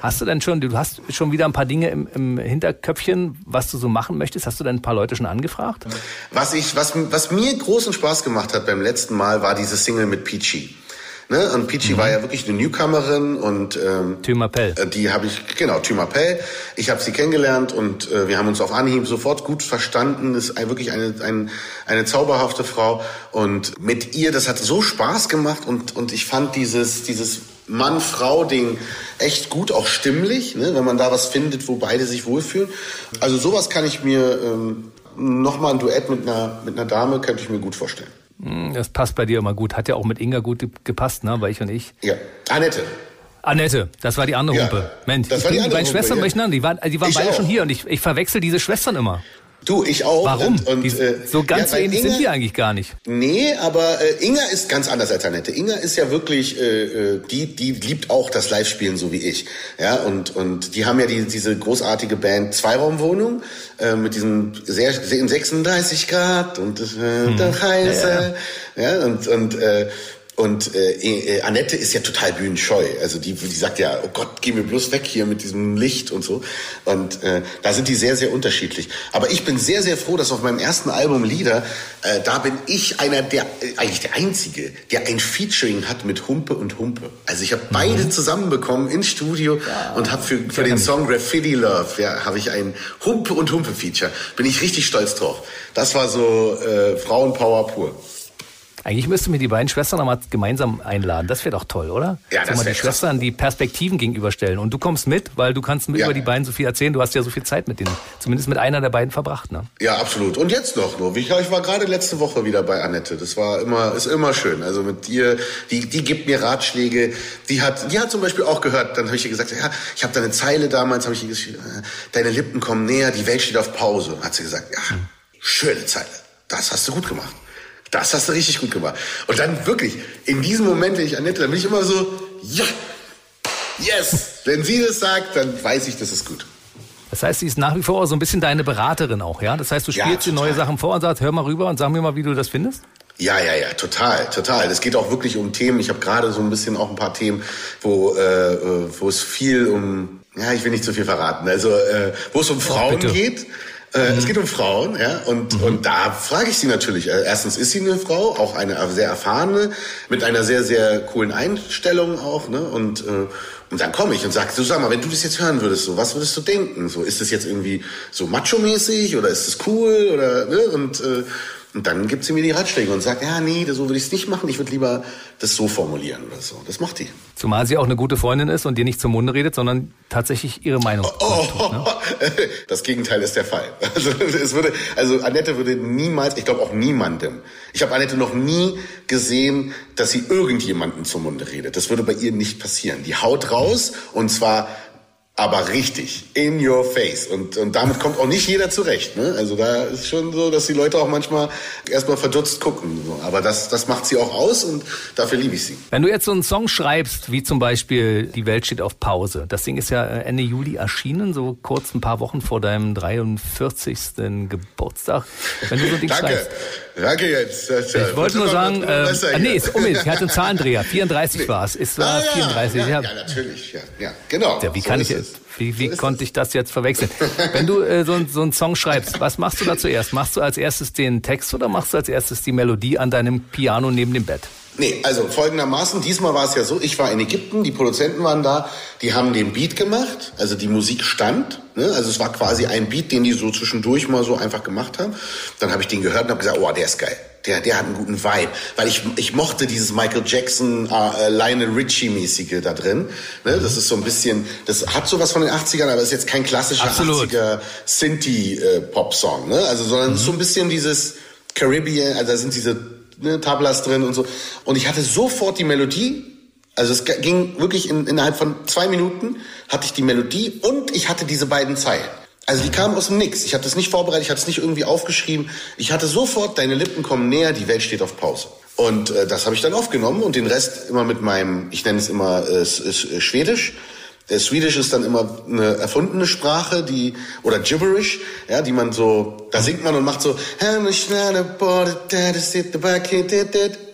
Hast du denn schon, du hast schon wieder ein paar Dinge im, im Hinterköpfchen, was du so machen möchtest? Hast du denn ein paar Leute schon angefragt? Was ich, was, was mir großen Spaß gemacht hat beim letzten Mal, war diese Single mit Peachy. Ne? Und Peachy mhm. war ja wirklich eine Newcomerin und ähm, Thymapel. Äh, die habe ich, genau, Thymapel. Ich habe sie kennengelernt und äh, wir haben uns auf Anhieb sofort gut verstanden. Ist ein, wirklich eine, ein, eine zauberhafte Frau. Und mit ihr, das hat so Spaß gemacht und, und ich fand dieses, dieses Mann-Frau-Ding echt gut, auch stimmlich, ne? wenn man da was findet, wo beide sich wohlfühlen. Also sowas kann ich mir ähm, nochmal ein Duett mit einer, mit einer Dame, könnte ich mir gut vorstellen. Hm, das passt bei dir immer gut. Hat ja auch mit Inga gut gepasst, ne? Bei ich und ich. Ja. Annette. Annette, das war die andere ja, Humpe. Mensch, das war die andere meine Schwestern ja. die waren, die waren beide auch. schon hier und ich, ich verwechsel diese Schwestern immer. Du, ich auch. Warum? Und, und, die, äh, so ganz ja, so ähnlich Inga, sind die eigentlich gar nicht. Nee, aber äh, Inga ist ganz anders als Annette. Inga ist ja wirklich, äh, äh, die, die liebt auch das Live-Spielen so wie ich. Ja, und, und die haben ja die, diese großartige Band Zweiraumwohnung äh, mit diesem sehr, sehr 36 Grad und äh, hm. heiße. Ja, ja. ja, und, und äh, Und äh, äh, Annette ist ja total bühnenscheu. Also die, die sagt ja, oh Gott, geh mir bloß weg hier mit diesem Licht und so. Und äh, da sind die sehr, sehr unterschiedlich. Aber ich bin sehr, sehr froh, dass auf meinem ersten Album Lieder, äh, da bin ich einer der, äh, eigentlich der Einzige, der ein Featuring hat mit Humpe und Humpe. Also ich habe mhm. beide zusammenbekommen ins Studio ja. und habe für, für den Song Graffiti Love, ja, habe ich ein Humpe und Humpe Feature. Bin ich richtig stolz drauf. Das war so äh, Frauenpower pur. Eigentlich müsste mir die beiden Schwestern nochmal gemeinsam einladen. Das wäre doch toll, oder? Ja, das mal die Schwestern die Perspektiven gegenüberstellen. Und du kommst mit, weil du kannst mir ja. über die beiden so viel erzählen. Du hast ja so viel Zeit mit denen, zumindest mit einer der beiden verbracht, ne? Ja, absolut. Und jetzt noch nur. Ich war gerade letzte Woche wieder bei Annette. Das war immer, ist immer schön. Also mit dir, die, die gibt mir Ratschläge. Die hat, die hat zum Beispiel auch gehört. Dann habe ich ihr gesagt, ja, ich habe deine Zeile damals, habe ich ihr gesagt, deine Lippen kommen näher, die Welt steht auf Pause. Hat sie gesagt, ja, schöne Zeile. Das hast du gut gemacht. Das hast du richtig gut gemacht. Und dann wirklich, in diesem Moment, wenn ich Annette, dann bin ich immer so, ja, yes. Wenn sie das sagt, dann weiß ich, das ist gut. Das heißt, sie ist nach wie vor so ein bisschen deine Beraterin auch, ja? Das heißt, du spielst ja, dir neue Sachen vor und sagst, hör mal rüber und sag mir mal, wie du das findest? Ja, ja, ja, total, total. Es geht auch wirklich um Themen. Ich habe gerade so ein bisschen auch ein paar Themen, wo, äh, wo es viel um, ja, ich will nicht zu viel verraten, also äh, wo es um Frauen oh, geht äh, mhm. Es geht um Frauen, ja, und, mhm. und da frage ich sie natürlich. Äh, erstens ist sie eine Frau, auch eine sehr erfahrene, mit einer sehr, sehr coolen Einstellung auch, ne, und, äh, und dann komme ich und sage, so sag mal, wenn du das jetzt hören würdest, so, was würdest du denken? So, ist das jetzt irgendwie so macho-mäßig oder ist das cool oder, ne, und, äh, und dann gibt sie mir die Ratschläge und sagt, ja, nee, so würde ich es nicht machen. Ich würde lieber das so formulieren oder so. Das macht die. Zumal sie auch eine gute Freundin ist und dir nicht zum Munde redet, sondern tatsächlich ihre Meinung. Oh, oh, ne? Das Gegenteil ist der Fall. Also, es würde, also Annette würde niemals, ich glaube auch niemandem. Ich habe Annette noch nie gesehen, dass sie irgendjemanden zum Munde redet. Das würde bei ihr nicht passieren. Die haut raus und zwar aber richtig, in your face. Und, und damit kommt auch nicht jeder zurecht. Ne? Also da ist schon so, dass die Leute auch manchmal erstmal verdutzt gucken. Aber das, das macht sie auch aus und dafür liebe ich sie. Wenn du jetzt so einen Song schreibst, wie zum Beispiel Die Welt steht auf Pause. Das Ding ist ja Ende Juli erschienen, so kurz ein paar Wochen vor deinem 43. Geburtstag. Wenn du so ein Ding Danke. schreibst. Danke jetzt. Das, ich wollte nur sagen, äh, ah, nee, ist um, ich hatte einen Zahlendreher. 34 nee. war es. Es war ah, ja, 34. Ja, ja, natürlich. Ja, ja genau. Ja, wie so kann ich jetzt? Wie, wie so konnte ich das jetzt verwechseln? Wenn du äh, so, so einen Song schreibst, was machst du da zuerst? Machst du als erstes den Text oder machst du als erstes die Melodie an deinem Piano neben dem Bett? Nee, also folgendermaßen, diesmal war es ja so, ich war in Ägypten, die Produzenten waren da, die haben den Beat gemacht, also die Musik stand, ne? also es war quasi ein Beat, den die so zwischendurch mal so einfach gemacht haben. Dann habe ich den gehört und habe gesagt, oh, der ist geil der, der hat einen guten Vibe. Weil ich, ich mochte dieses Michael Jackson, äh, Lionel Richie-mäßige da drin. Ne? Das ist so ein bisschen, das hat sowas von den 80ern, aber ist jetzt kein klassischer Absolut. 80er Sinti-Pop-Song. Ne? Also, sondern mhm. so ein bisschen dieses Caribbean, also da sind diese ne, Tablas drin und so. Und ich hatte sofort die Melodie. Also es ging wirklich in, innerhalb von zwei Minuten hatte ich die Melodie und ich hatte diese beiden Zeilen. Also die kamen aus dem Nix. Ich habe das nicht vorbereitet, ich hatte es nicht irgendwie aufgeschrieben. Ich hatte sofort, deine Lippen kommen näher, die Welt steht auf Pause. Und äh, das habe ich dann aufgenommen und den Rest immer mit meinem, ich nenne es immer äh, äh, Schwedisch. Der Swedish ist dann immer eine erfundene Sprache, die oder gibberish, ja, die man so, da singt man und macht so,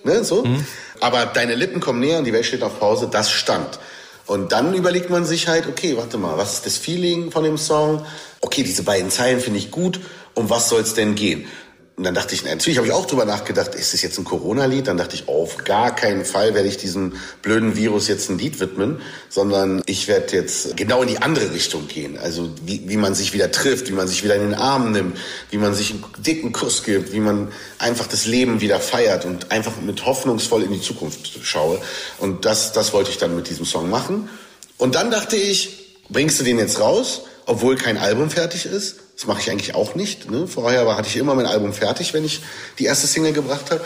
ne, so. Mhm. Aber deine Lippen kommen näher und die Welt steht auf Pause, das stand. Und dann überlegt man sich halt, okay, warte mal, was ist das Feeling von dem Song? Okay, diese beiden Zeilen finde ich gut. Um was soll es denn gehen? Und dann dachte ich, natürlich habe ich auch drüber nachgedacht, ist das jetzt ein Corona-Lied? Dann dachte ich, auf gar keinen Fall werde ich diesem blöden Virus jetzt ein Lied widmen, sondern ich werde jetzt genau in die andere Richtung gehen. Also wie, wie man sich wieder trifft, wie man sich wieder in den Arm nimmt, wie man sich einen dicken Kuss gibt, wie man einfach das Leben wieder feiert und einfach mit hoffnungsvoll in die Zukunft schaue. Und das, das wollte ich dann mit diesem Song machen. Und dann dachte ich, bringst du den jetzt raus, obwohl kein Album fertig ist? Das mache ich eigentlich auch nicht. Ne? Vorher war, hatte ich immer mein Album fertig, wenn ich die erste Single gebracht habe.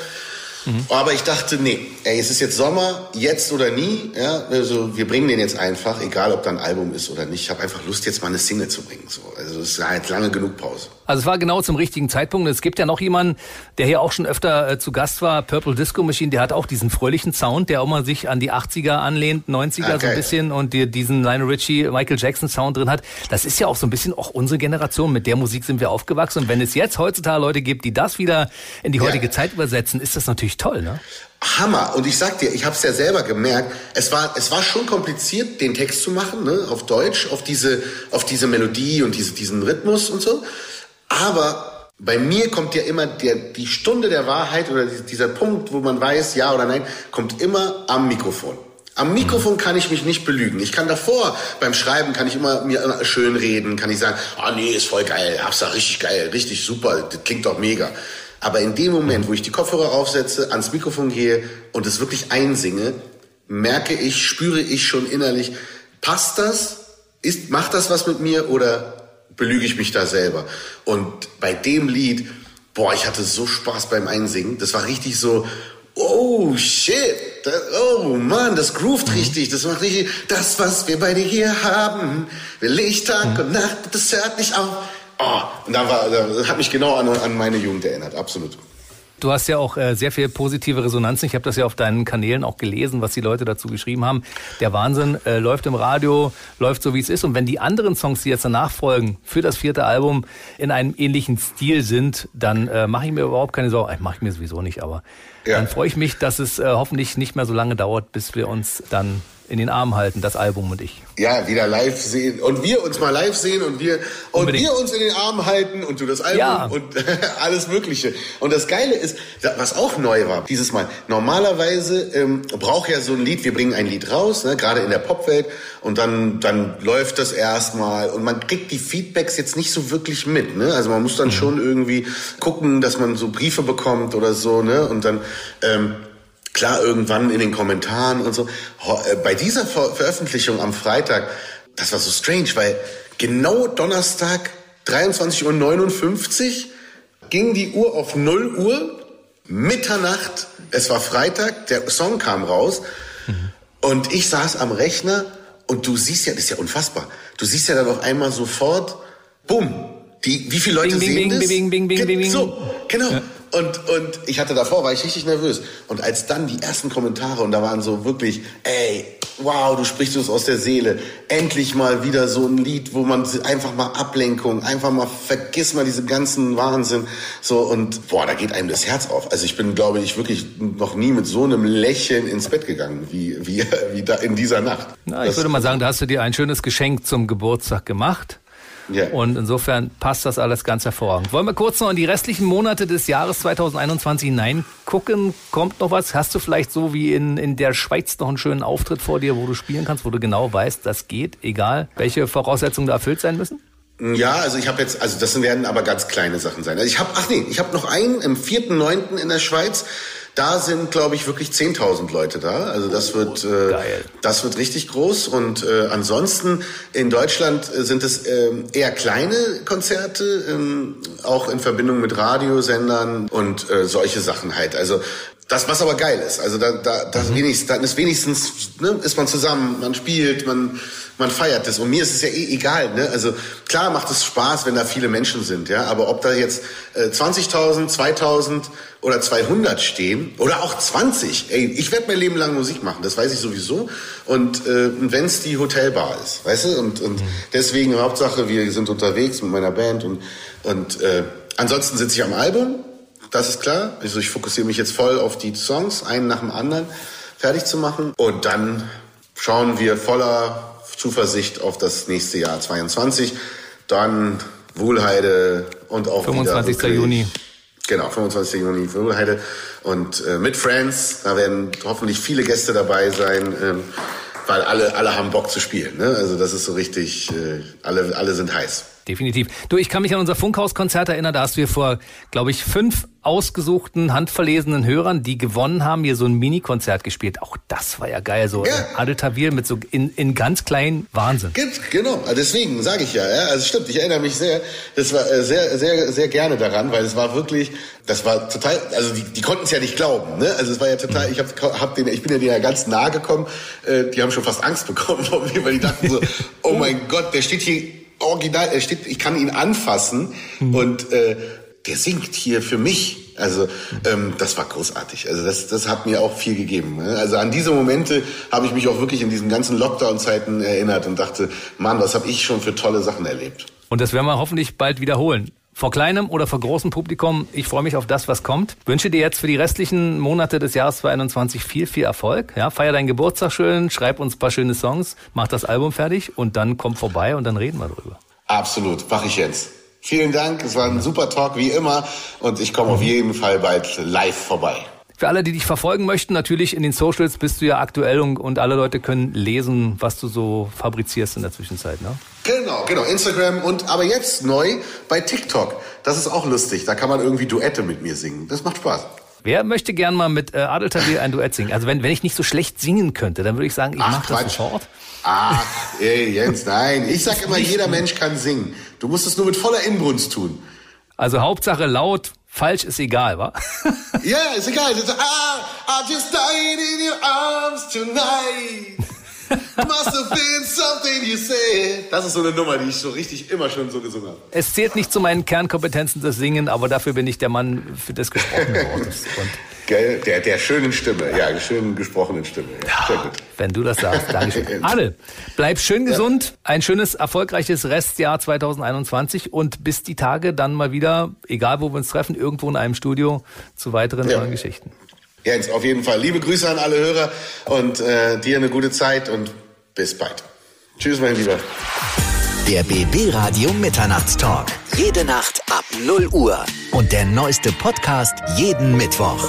Mhm. Aber ich dachte, nee, ey, es ist jetzt Sommer, jetzt oder nie. Ja? Also wir bringen den jetzt einfach, egal ob da ein Album ist oder nicht. Ich habe einfach Lust, jetzt mal eine Single zu bringen. So. Also es ist halt lange genug Pause. Also es war genau zum richtigen Zeitpunkt. Es gibt ja noch jemanden, der hier auch schon öfter äh, zu Gast war, Purple Disco Machine, der hat auch diesen fröhlichen Sound, der auch mal sich an die 80er anlehnt, 90er okay. so ein bisschen und die, diesen Lionel Richie, Michael Jackson Sound drin hat. Das ist ja auch so ein bisschen auch unsere Generation. Mit der Musik sind wir aufgewachsen. Und wenn es jetzt heutzutage Leute gibt, die das wieder in die heutige ja. Zeit übersetzen, ist das natürlich toll, ne? Hammer. Und ich sag dir, ich habe es ja selber gemerkt, es war, es war schon kompliziert, den Text zu machen, ne, auf Deutsch, auf diese, auf diese Melodie und diese, diesen Rhythmus und so. Aber bei mir kommt ja immer der, die Stunde der Wahrheit oder dieser Punkt, wo man weiß, ja oder nein, kommt immer am Mikrofon. Am Mikrofon kann ich mich nicht belügen. Ich kann davor, beim Schreiben kann ich immer mir schön reden, kann ich sagen, ah oh, nee, ist voll geil, hab's da richtig geil, richtig super, das klingt doch mega. Aber in dem Moment, wo ich die Kopfhörer aufsetze, ans Mikrofon gehe und es wirklich einsinge, merke ich, spüre ich schon innerlich, passt das? Ist, macht das was mit mir oder belüge ich mich da selber? Und bei dem Lied, boah, ich hatte so Spaß beim Einsingen. Das war richtig so, oh shit, das, oh Mann, das groovt mhm. richtig, das macht richtig, das, was wir beide hier haben, will ich Tag mhm. und Nacht, das hört nicht auf. Oh, und da war, das hat mich genau an, an meine Jugend erinnert, absolut. Du hast ja auch äh, sehr viel positive Resonanzen. Ich habe das ja auf deinen Kanälen auch gelesen, was die Leute dazu geschrieben haben. Der Wahnsinn äh, läuft im Radio, läuft so wie es ist. Und wenn die anderen Songs, die jetzt danach folgen, für das vierte Album in einem ähnlichen Stil sind, dann äh, mache ich mir überhaupt keine Sorgen. Äh, mache ich mir sowieso nicht, aber ja. dann freue ich mich, dass es äh, hoffentlich nicht mehr so lange dauert, bis wir uns dann in den Arm halten, das Album und ich. Ja, wieder live sehen und wir uns mal live sehen und wir und wir uns in den Arm halten und du das Album ja. und alles Mögliche. Und das Geile ist, was auch neu war dieses Mal. Normalerweise ähm, braucht ja so ein Lied, wir bringen ein Lied raus, ne, gerade in der Popwelt und dann dann läuft das erstmal und man kriegt die Feedbacks jetzt nicht so wirklich mit. Ne? Also man muss dann mhm. schon irgendwie gucken, dass man so Briefe bekommt oder so. Ne? Und dann ähm, Klar, irgendwann in den Kommentaren und so. Äh, bei dieser Ver Veröffentlichung am Freitag, das war so strange, weil genau Donnerstag 23.59 Uhr ging die Uhr auf 0 Uhr, Mitternacht, es war Freitag, der Song kam raus mhm. und ich saß am Rechner und du siehst ja, das ist ja unfassbar, du siehst ja dann auf einmal sofort, bumm, die, wie viele Leute bing, sehen bing, das? Bing, bing, bing, bing, bing. So, genau. Ja. Und, und ich hatte davor, war ich richtig nervös. Und als dann die ersten Kommentare, und da waren so wirklich, ey, wow, du sprichst uns aus der Seele. Endlich mal wieder so ein Lied, wo man einfach mal Ablenkung, einfach mal vergiss mal diesen ganzen Wahnsinn. So, und boah, da geht einem das Herz auf. Also ich bin, glaube ich, wirklich noch nie mit so einem Lächeln ins Bett gegangen, wie, wie, wie da in dieser Nacht. Na, ich das, würde mal sagen, da hast du dir ein schönes Geschenk zum Geburtstag gemacht. Yeah. Und insofern passt das alles ganz hervorragend. Wollen wir kurz noch in die restlichen Monate des Jahres 2021 hineingucken? Kommt noch was? Hast du vielleicht so wie in, in der Schweiz noch einen schönen Auftritt vor dir, wo du spielen kannst, wo du genau weißt, das geht, egal welche Voraussetzungen da erfüllt sein müssen? Ja, also ich habe jetzt, also das werden aber ganz kleine Sachen sein. Also ich habe, ach nee, ich habe noch einen im 4.9. in der Schweiz. Da sind, glaube ich, wirklich 10.000 Leute da. Also das wird, äh, das wird richtig groß. Und äh, ansonsten in Deutschland äh, sind es äh, eher kleine Konzerte, äh, auch in Verbindung mit Radiosendern und äh, solche Sachen halt. Also das, was aber geil ist. Also da, da, das mhm. wenigstens, dann ist wenigstens, ne, ist man zusammen, man spielt, man, man feiert das. Und mir ist es ja eh egal. Ne? Also klar macht es Spaß, wenn da viele Menschen sind, ja. Aber ob da jetzt äh, 20.000, 2.000 oder 200 stehen oder auch 20, ey, ich werde mein Leben lang Musik machen. Das weiß ich sowieso. Und äh, wenn es die Hotelbar ist, weißt du. Und, und mhm. deswegen Hauptsache, wir sind unterwegs mit meiner Band und und äh, ansonsten sitze ich am Album das ist klar. Also ich fokussiere mich jetzt voll auf die Songs, einen nach dem anderen fertig zu machen. Und dann schauen wir voller Zuversicht auf das nächste Jahr 22. Dann Wohlheide und auch 25. Wieder Juni. Genau, 25. Juni Wohlheide. Und äh, mit Friends, da werden hoffentlich viele Gäste dabei sein. Ähm, weil alle, alle haben Bock zu spielen. Ne? Also das ist so richtig, äh, alle, alle sind heiß. Definitiv. Du, ich kann mich an unser Funkhauskonzert erinnern, da hast du vor, glaube ich, fünf ausgesuchten, handverlesenen Hörern, die gewonnen haben, hier so ein Mini-Konzert gespielt. Auch das war ja geil, so ja. Adel Tawil mit so in, in ganz kleinen Wahnsinn. Genau, deswegen sage ich ja, ja, also stimmt, ich erinnere mich sehr, das war äh, sehr, sehr, sehr gerne daran, weil es war wirklich, das war total, also die, die konnten es ja nicht glauben, ne? Also es war ja total, mhm. ich hab, hab den, ich bin ja denen ja ganz nahe gekommen, äh, die haben schon fast Angst bekommen, weil die dachten so, oh mein Gott, der steht hier original, er steht, ich kann ihn anfassen mhm. und äh, der singt hier für mich. Also ähm, das war großartig. Also das, das hat mir auch viel gegeben. Ne? Also an diese Momente habe ich mich auch wirklich in diesen ganzen Lockdown-Zeiten erinnert und dachte, Mann, was habe ich schon für tolle Sachen erlebt. Und das werden wir hoffentlich bald wiederholen. Vor kleinem oder vor großem Publikum, ich freue mich auf das, was kommt. Wünsche dir jetzt für die restlichen Monate des Jahres 2021 viel, viel Erfolg. Ja, feier deinen Geburtstag schön, schreib uns ein paar schöne Songs, mach das Album fertig und dann komm vorbei und dann reden wir drüber. Absolut, mach ich jetzt. Vielen Dank, es war ein super Talk wie immer und ich komme auf jeden Fall bald live vorbei. Für alle, die dich verfolgen möchten, natürlich in den Socials bist du ja aktuell und, und alle Leute können lesen, was du so fabrizierst in der Zwischenzeit, ne? Genau, genau. Instagram und aber jetzt neu bei TikTok. Das ist auch lustig. Da kann man irgendwie Duette mit mir singen. Das macht Spaß. Wer möchte gern mal mit äh, Adel Tawil ein Duett singen? Also wenn, wenn ich nicht so schlecht singen könnte, dann würde ich sagen, ich mache das sofort. Ach, ey, Jens, nein. Ich sag immer, jeder Mensch kann singen. Du musst es nur mit voller Inbrunst tun. Also Hauptsache laut, falsch ist egal, wa? Ja, yeah, ist egal. Ist, ah, I just died in your arms tonight. Must have been something you said. Das ist so eine Nummer, die ich so richtig immer schon so gesungen habe. Es zählt nicht zu meinen Kernkompetenzen das Singen, aber dafür bin ich der Mann für das gesprochene Wort. Gell? Der, der schönen Stimme, ja, der schönen gesprochenen Stimme. Ja, gut. Wenn du das sagst, danke Alle, bleib schön gesund, ja. ein schönes, erfolgreiches Restjahr 2021 und bis die Tage dann mal wieder, egal wo wir uns treffen, irgendwo in einem Studio zu weiteren ja. neuen Geschichten. Jens, auf jeden Fall. Liebe Grüße an alle Hörer und äh, dir eine gute Zeit und bis bald. Tschüss, mein Lieber. Der BB Radio Mitternachtstalk. Jede Nacht ab 0 Uhr. Und der neueste Podcast jeden Mittwoch.